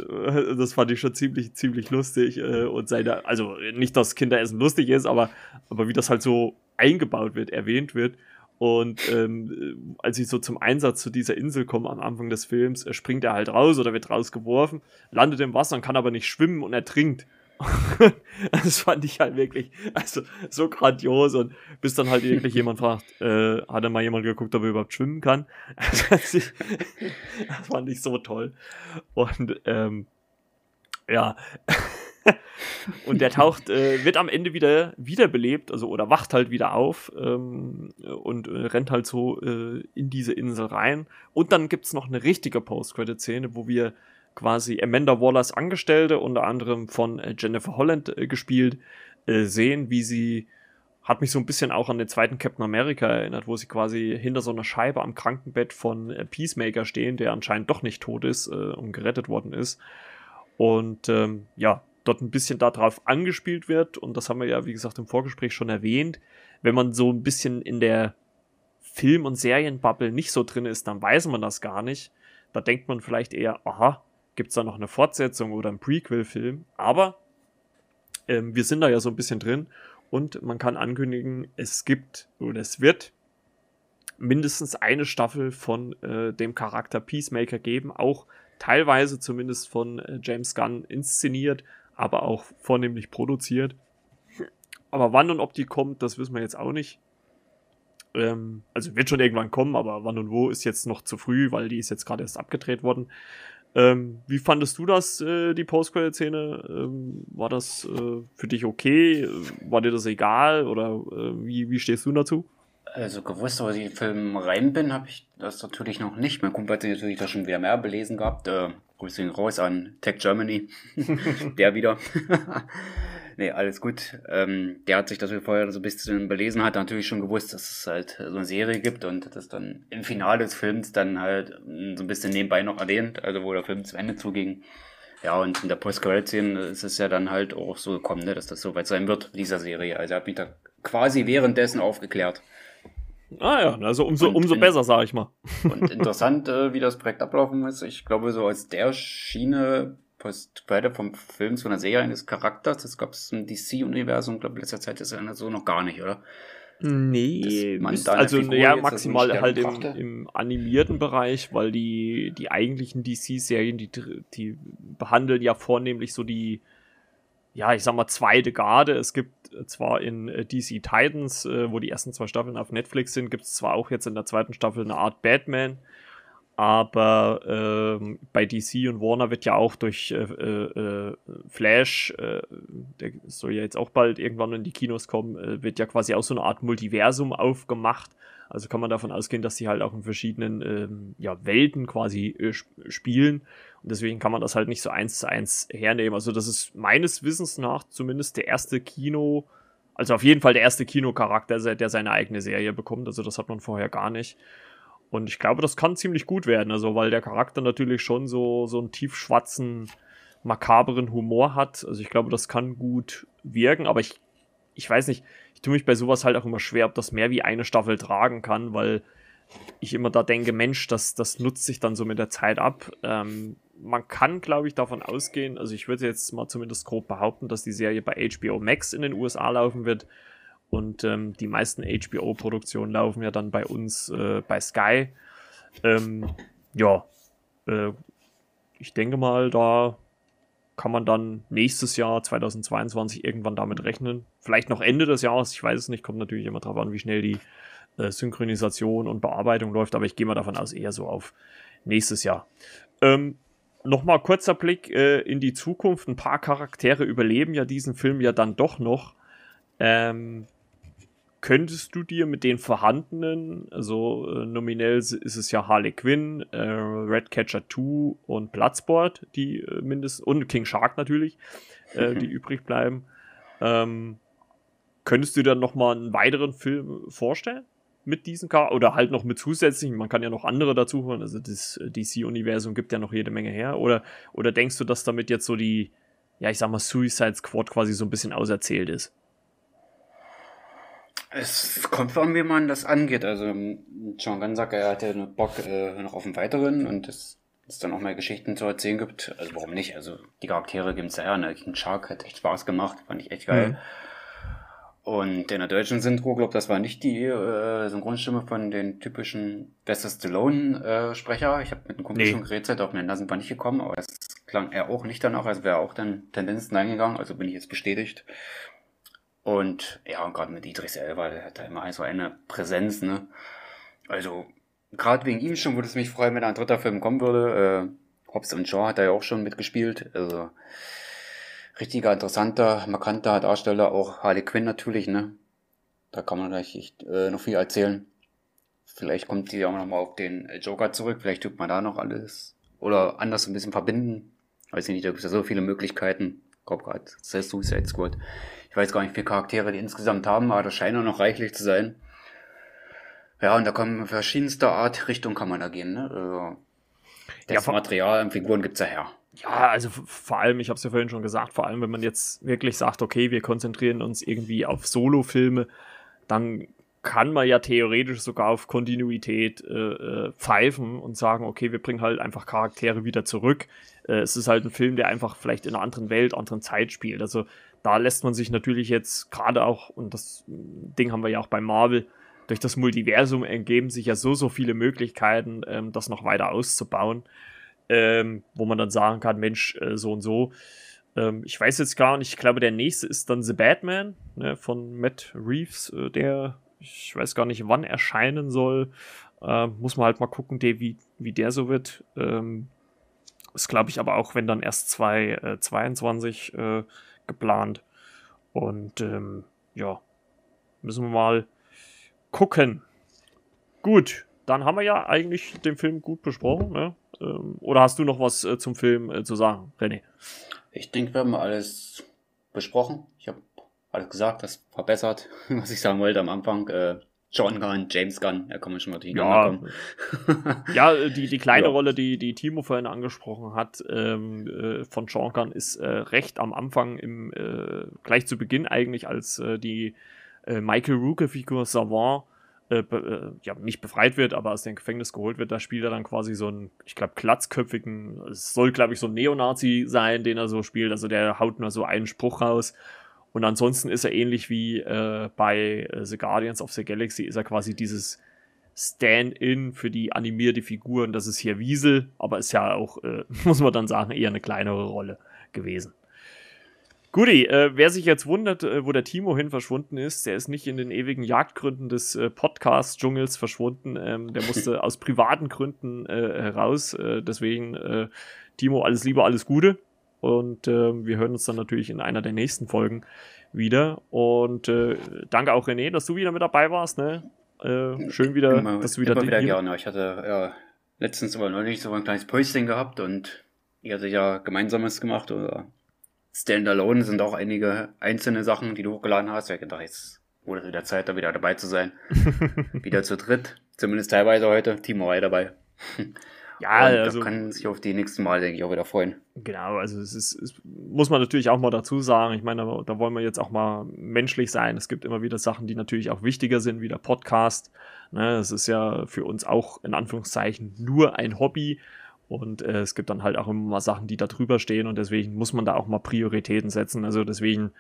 das fand ich schon ziemlich, ziemlich lustig. Äh, und seine, also nicht, dass Kinderessen lustig ist, aber, aber wie das halt so eingebaut wird, erwähnt wird. Und ähm, als sie so zum Einsatz zu dieser Insel kommen am Anfang des Films, äh, springt er halt raus oder wird rausgeworfen, landet im Wasser und kann aber nicht schwimmen und ertrinkt. [LAUGHS] das fand ich halt wirklich, also so grandios und bis dann halt wirklich [LAUGHS] jemand fragt, äh, hat er mal jemand geguckt, ob er überhaupt schwimmen kann? [LAUGHS] das fand ich so toll. Und ähm, ja. [LAUGHS] und der taucht, äh, wird am Ende wieder wiederbelebt, also oder wacht halt wieder auf ähm, und äh, rennt halt so äh, in diese Insel rein. Und dann gibt es noch eine richtige Post-Credit-Szene, wo wir quasi Amanda Wallers Angestellte, unter anderem von äh, Jennifer Holland äh, gespielt, äh, sehen, wie sie hat mich so ein bisschen auch an den zweiten Captain America erinnert, wo sie quasi hinter so einer Scheibe am Krankenbett von Peacemaker stehen, der anscheinend doch nicht tot ist und gerettet worden ist. Und ähm, ja, dort ein bisschen darauf angespielt wird. Und das haben wir ja, wie gesagt, im Vorgespräch schon erwähnt. Wenn man so ein bisschen in der Film- und Serienbubble nicht so drin ist, dann weiß man das gar nicht. Da denkt man vielleicht eher, aha, gibt es da noch eine Fortsetzung oder einen Prequel-Film. Aber ähm, wir sind da ja so ein bisschen drin und man kann ankündigen, es gibt oder es wird mindestens eine Staffel von äh, dem Charakter Peacemaker geben, auch teilweise zumindest von äh, James Gunn inszeniert, aber auch vornehmlich produziert. Aber wann und ob die kommt, das wissen wir jetzt auch nicht. Ähm, also wird schon irgendwann kommen, aber wann und wo ist jetzt noch zu früh, weil die ist jetzt gerade erst abgedreht worden. Ähm, wie fandest du das, äh, die Post-Credit-Szene? Ähm, war das äh, für dich okay? War dir das egal? Oder äh, wie, wie stehst du dazu? Also gewusst, als ich in den Film rein bin, habe ich das natürlich noch nicht. Mein Kumpel hat natürlich da schon wieder mehr belesen gehabt. Grüße raus an Tech Germany. [LAUGHS] Der wieder. [LAUGHS] Nee, alles gut. Ähm, der hat sich das vorher so ein bisschen belesen, hat natürlich schon gewusst, dass es halt so eine Serie gibt und das dann im Finale des Films dann halt so ein bisschen nebenbei noch erwähnt, also wo der Film zu Ende zuging. Ja, und in der post szene ist es ja dann halt auch so gekommen, ne, dass das soweit sein wird, dieser Serie. Also er hat mich da quasi währenddessen aufgeklärt. Ah ja, also umso, umso besser, sage ich mal. Und interessant, äh, wie das Projekt ablaufen muss. Ich glaube, so als der Schiene Post-Credit vom Film zu einer Serie eines Charakters, das gab es im DC-Universum, glaube ich, letzter Zeit ist ja so noch gar nicht, oder? Nee, also ja, maximal halt im, im, animierten Bereich, weil die, die eigentlichen DC-Serien, die, die behandeln ja vornehmlich so die, ja, ich sag mal, zweite Garde. Es gibt zwar in äh, DC Titans, äh, wo die ersten zwei Staffeln auf Netflix sind, gibt es zwar auch jetzt in der zweiten Staffel eine Art Batman, aber ähm, bei DC und Warner wird ja auch durch äh, äh, Flash, äh, der soll ja jetzt auch bald irgendwann in die Kinos kommen, äh, wird ja quasi auch so eine Art Multiversum aufgemacht. Also kann man davon ausgehen, dass sie halt auch in verschiedenen ähm, ja, Welten quasi äh, spielen. Und deswegen kann man das halt nicht so eins zu eins hernehmen. Also das ist meines Wissens nach zumindest der erste Kino, also auf jeden Fall der erste Kinocharakter, der seine eigene Serie bekommt. Also das hat man vorher gar nicht. Und ich glaube, das kann ziemlich gut werden, also weil der Charakter natürlich schon so, so einen tiefschwarzen, makaberen Humor hat. Also ich glaube, das kann gut wirken, aber ich, ich weiß nicht, ich tue mich bei sowas halt auch immer schwer, ob das mehr wie eine Staffel tragen kann, weil ich immer da denke, Mensch, das, das nutzt sich dann so mit der Zeit ab. Ähm, man kann, glaube ich, davon ausgehen, also ich würde jetzt mal zumindest grob behaupten, dass die Serie bei HBO Max in den USA laufen wird. Und ähm, die meisten HBO-Produktionen laufen ja dann bei uns äh, bei Sky. Ähm, ja, äh, ich denke mal, da kann man dann nächstes Jahr 2022 irgendwann damit rechnen. Vielleicht noch Ende des Jahres, ich weiß es nicht, kommt natürlich immer darauf an, wie schnell die äh, Synchronisation und Bearbeitung läuft, aber ich gehe mal davon aus, eher so auf nächstes Jahr. Ähm, Nochmal kurzer Blick äh, in die Zukunft. Ein paar Charaktere überleben ja diesen Film ja dann doch noch. Ähm, könntest du dir mit den vorhandenen, also äh, nominell ist es ja Harley Quinn, äh, Redcatcher 2 und Bloodsport, die äh, mindestens, und King Shark natürlich, äh, [LAUGHS] die übrig bleiben. Ähm, könntest du dir dann nochmal einen weiteren Film vorstellen? Mit diesen Char oder halt noch mit zusätzlichen, man kann ja noch andere dazu holen, also das äh, DC-Universum gibt ja noch jede Menge her. Oder, oder denkst du, dass damit jetzt so die, ja, ich sag mal, Suicide Squad quasi so ein bisschen auserzählt ist? Es kommt von wie man das angeht. Also John Gunn sagt, er hatte Bock äh, noch auf einen weiteren und es, es dann auch mehr Geschichten zu erzählen gibt. Also warum nicht? Also die Charaktere geben es ja her. Ne? King Shark hat echt Spaß gemacht, fand ich echt geil. Mhm. Und in der deutschen Synchro, glaube das war nicht die äh, Synchronstimme von den typischen Bester Stallone-Sprecher. Äh, ich habe mit einem Kumpel nee. schon geredet, auf mir Nasen war nicht gekommen, aber das klang er auch nicht danach, also wäre auch dann Tendenzen eingegangen, also bin ich jetzt bestätigt. Und ja, und gerade mit Dietrich selber, der hat da immer so eine Präsenz, ne? Also, gerade wegen ihm schon würde es mich freuen, wenn ein dritter Film kommen würde. Äh, Hobbs und Shaw hat er ja auch schon mitgespielt. Also, richtiger, interessanter, markanter Darsteller. Auch Harley Quinn natürlich, ne? Da kann man gleich echt, äh, noch viel erzählen. Vielleicht kommt die auch nochmal auf den Joker zurück. Vielleicht tut man da noch alles oder anders ein bisschen verbinden. Weiß ich nicht, da gibt es ja so viele Möglichkeiten. Ich glaube gerade, Suicide Squad ich weiß gar nicht, wie viele Charaktere die insgesamt haben, aber das scheint auch noch reichlich zu sein. Ja, und da kommen verschiedenste Art Richtung kann man da gehen. Ne? Also, das ja, Material und Figuren gibt's ja her. Ja, also vor allem, ich habe es ja vorhin schon gesagt, vor allem wenn man jetzt wirklich sagt, okay, wir konzentrieren uns irgendwie auf Solo-Filme, dann kann man ja theoretisch sogar auf Kontinuität äh, äh, pfeifen und sagen, okay, wir bringen halt einfach Charaktere wieder zurück. Äh, es ist halt ein Film, der einfach vielleicht in einer anderen Welt, anderen Zeit spielt. Also da lässt man sich natürlich jetzt gerade auch, und das Ding haben wir ja auch bei Marvel, durch das Multiversum ergeben sich ja so, so viele Möglichkeiten, ähm, das noch weiter auszubauen, ähm, wo man dann sagen kann, Mensch, äh, so und so. Ähm, ich weiß jetzt gar nicht, ich glaube, der nächste ist dann The Batman ne, von Matt Reeves, äh, der, ich weiß gar nicht, wann erscheinen soll. Äh, muss man halt mal gucken, der, wie, wie der so wird. Ähm, ist, glaube ich, aber auch, wenn dann erst 2022 äh, geplant. Und ähm, ja, müssen wir mal gucken. Gut, dann haben wir ja eigentlich den Film gut besprochen. Ne? Ähm, oder hast du noch was äh, zum Film äh, zu sagen, René? Ich denke, wir haben alles besprochen. Ich habe alles gesagt, das verbessert, [LAUGHS] was ich sagen wollte am Anfang. Äh, John Gunn, James Gunn, da kann man schon mal durcheinander ja, [LAUGHS] ja, die, die kleine ja. Rolle, die, die Timo vorhin angesprochen hat, ähm, äh, von John Gunn, ist äh, recht am Anfang, im, äh, gleich zu Beginn eigentlich, als äh, die äh, Michael Rooker-Figur Savant äh, äh, ja, nicht befreit wird, aber aus dem Gefängnis geholt wird, da spielt er dann quasi so einen, ich glaube, glatzköpfigen, es soll, glaube ich, so ein Neonazi sein, den er so spielt, also der haut nur so einen Spruch raus. Und ansonsten ist er ähnlich wie äh, bei äh, The Guardians of the Galaxy, ist er quasi dieses Stand-in für die animierte Figuren. Das ist hier Wiesel, aber ist ja auch, äh, [LAUGHS] muss man dann sagen, eher eine kleinere Rolle gewesen. Guti, äh, wer sich jetzt wundert, äh, wo der Timo hin verschwunden ist, der ist nicht in den ewigen Jagdgründen des äh, Podcast-Dschungels verschwunden. Ähm, der musste [LAUGHS] aus privaten Gründen äh, heraus. Äh, deswegen, äh, Timo, alles Liebe, alles Gute. Und wir hören uns dann natürlich in einer der nächsten Folgen wieder. Und danke auch René, dass du wieder mit dabei warst. Ne? schön wieder, immer, dass du wieder, immer wieder gerne. Ich hatte ja letztens aber neulich so ein kleines Päuschen gehabt und ihr hattet ja Gemeinsames gemacht oder Standalone sind auch einige einzelne Sachen, die du hochgeladen hast. Ich gedacht, jetzt wurde es wieder Zeit, da wieder dabei zu sein. [LAUGHS] wieder zu dritt. Zumindest teilweise heute. Timo war dabei. Ja, und also. Da kann sich auf die nächsten Mal, denke ich, auch wieder freuen. Genau, also es ist, es muss man natürlich auch mal dazu sagen. Ich meine, da, da wollen wir jetzt auch mal menschlich sein. Es gibt immer wieder Sachen, die natürlich auch wichtiger sind, wie der Podcast. Ne, es ist ja für uns auch in Anführungszeichen nur ein Hobby. Und äh, es gibt dann halt auch immer mal Sachen, die da drüber stehen und deswegen muss man da auch mal Prioritäten setzen. Also deswegen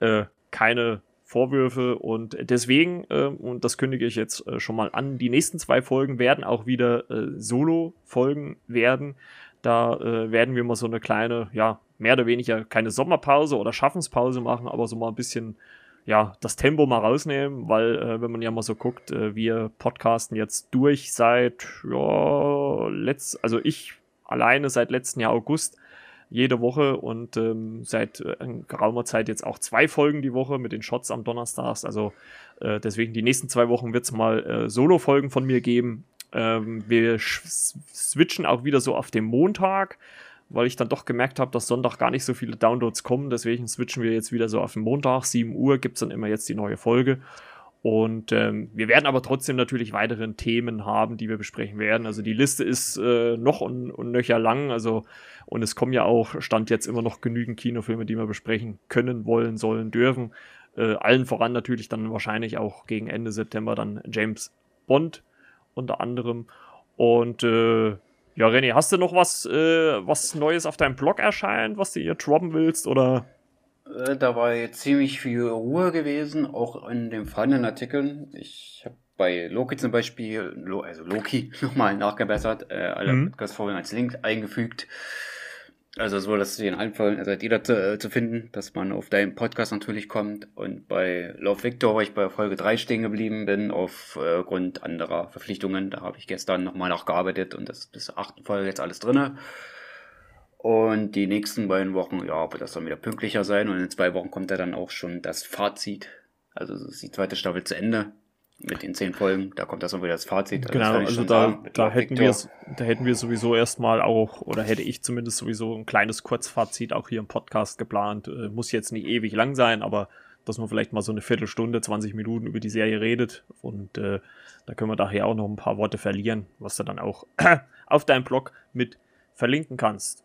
äh, keine Vorwürfe und deswegen, äh, und das kündige ich jetzt äh, schon mal an, die nächsten zwei Folgen werden auch wieder äh, Solo-Folgen werden. Da äh, werden wir mal so eine kleine, ja, mehr oder weniger keine Sommerpause oder Schaffenspause machen, aber so mal ein bisschen ja, das Tempo mal rausnehmen, weil äh, wenn man ja mal so guckt, äh, wir podcasten jetzt durch seit, ja, letzt, also ich alleine seit letzten Jahr August jede Woche und ähm, seit äh, geraumer Zeit jetzt auch zwei Folgen die Woche mit den Shots am Donnerstags. Also äh, deswegen die nächsten zwei Wochen wird es mal äh, Solo-Folgen von mir geben. Ähm, wir switchen auch wieder so auf den Montag weil ich dann doch gemerkt habe, dass Sonntag gar nicht so viele Downloads kommen. Deswegen switchen wir jetzt wieder so auf den Montag. 7 Uhr gibt es dann immer jetzt die neue Folge. Und ähm, wir werden aber trotzdem natürlich weiteren Themen haben, die wir besprechen werden. Also die Liste ist äh, noch und, und nöcher lang. Also, und es kommen ja auch, stand jetzt immer noch genügend Kinofilme, die wir besprechen können, wollen, sollen, dürfen. Äh, allen voran natürlich dann wahrscheinlich auch gegen Ende September dann James Bond unter anderem. Und äh, ja, René, hast du noch was, äh, was Neues auf deinem Blog erscheint, was du hier droppen willst? Oder? Äh, da war jetzt ziemlich viel Ruhe gewesen, auch in den vorhandenen Artikeln. Ich habe bei Loki zum Beispiel, also Loki, [LAUGHS] nochmal nachgebessert, äh, alle mhm. Podcast-Folgen als Link eingefügt. Also so, dass sie in allen Fällen seid ihr zu, äh, zu finden, dass man auf deinen Podcast natürlich kommt. Und bei Love Victor, wo ich bei Folge 3 stehen geblieben bin, aufgrund äh, anderer Verpflichtungen, da habe ich gestern nochmal nachgearbeitet und das ist bis zur achten Folge jetzt alles drinne. Und die nächsten beiden Wochen, ja, wird das dann wieder pünktlicher sein. Und in zwei Wochen kommt ja dann auch schon das Fazit. Also ist die zweite Staffel zu Ende mit den zehn Folgen, da kommt das dann wieder das Fazit. Also genau, also da, da hätten wir da hätten wir sowieso erstmal auch, oder hätte ich zumindest sowieso ein kleines Kurzfazit auch hier im Podcast geplant. Äh, muss jetzt nicht ewig lang sein, aber dass man vielleicht mal so eine Viertelstunde, 20 Minuten über die Serie redet. Und äh, da können wir daher auch noch ein paar Worte verlieren, was du dann auch [CLEARS THROAT] auf deinem Blog mit verlinken kannst.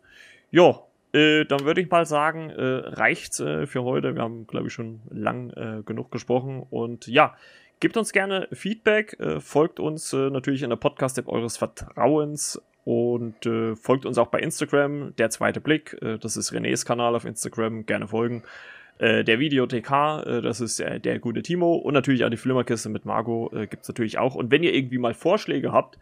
Ja, äh, dann würde ich mal sagen, äh, reicht's äh, für heute. Wir haben, glaube ich, schon lang äh, genug gesprochen. Und ja, Gebt uns gerne Feedback, äh, folgt uns äh, natürlich in der Podcast-App eures Vertrauens und äh, folgt uns auch bei Instagram, der zweite Blick, das ist Renés Kanal auf Instagram, gerne folgen. Der Videothek, äh, das ist der gute Timo und natürlich auch die Flimmerkiste mit Margot äh, gibt es natürlich auch. Und wenn ihr irgendwie mal Vorschläge habt,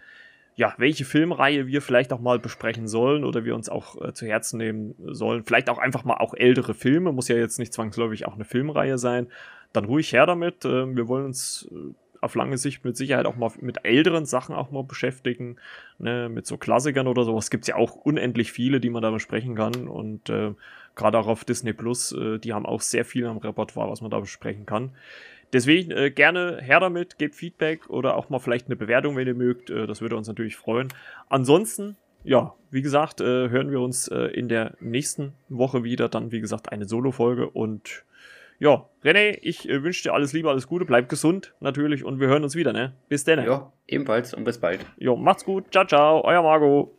ja, welche Filmreihe wir vielleicht auch mal besprechen sollen oder wir uns auch äh, zu Herzen nehmen sollen. Vielleicht auch einfach mal auch ältere Filme, muss ja jetzt nicht zwangsläufig auch eine Filmreihe sein dann ruhig her damit. Ähm, wir wollen uns äh, auf lange Sicht mit Sicherheit auch mal mit älteren Sachen auch mal beschäftigen. Ne? Mit so Klassikern oder sowas gibt es ja auch unendlich viele, die man da besprechen kann. Und äh, gerade auch auf Disney Plus, äh, die haben auch sehr viel am Repertoire, was man da besprechen kann. Deswegen äh, gerne her damit, gebt Feedback oder auch mal vielleicht eine Bewertung, wenn ihr mögt. Äh, das würde uns natürlich freuen. Ansonsten, ja, wie gesagt, äh, hören wir uns äh, in der nächsten Woche wieder. Dann, wie gesagt, eine Solo-Folge und ja, René, ich äh, wünsche dir alles Liebe, alles Gute, bleib gesund natürlich und wir hören uns wieder, ne? Bis dann. Ja, ebenfalls und bis bald. Jo, macht's gut. Ciao, ciao, euer Margot.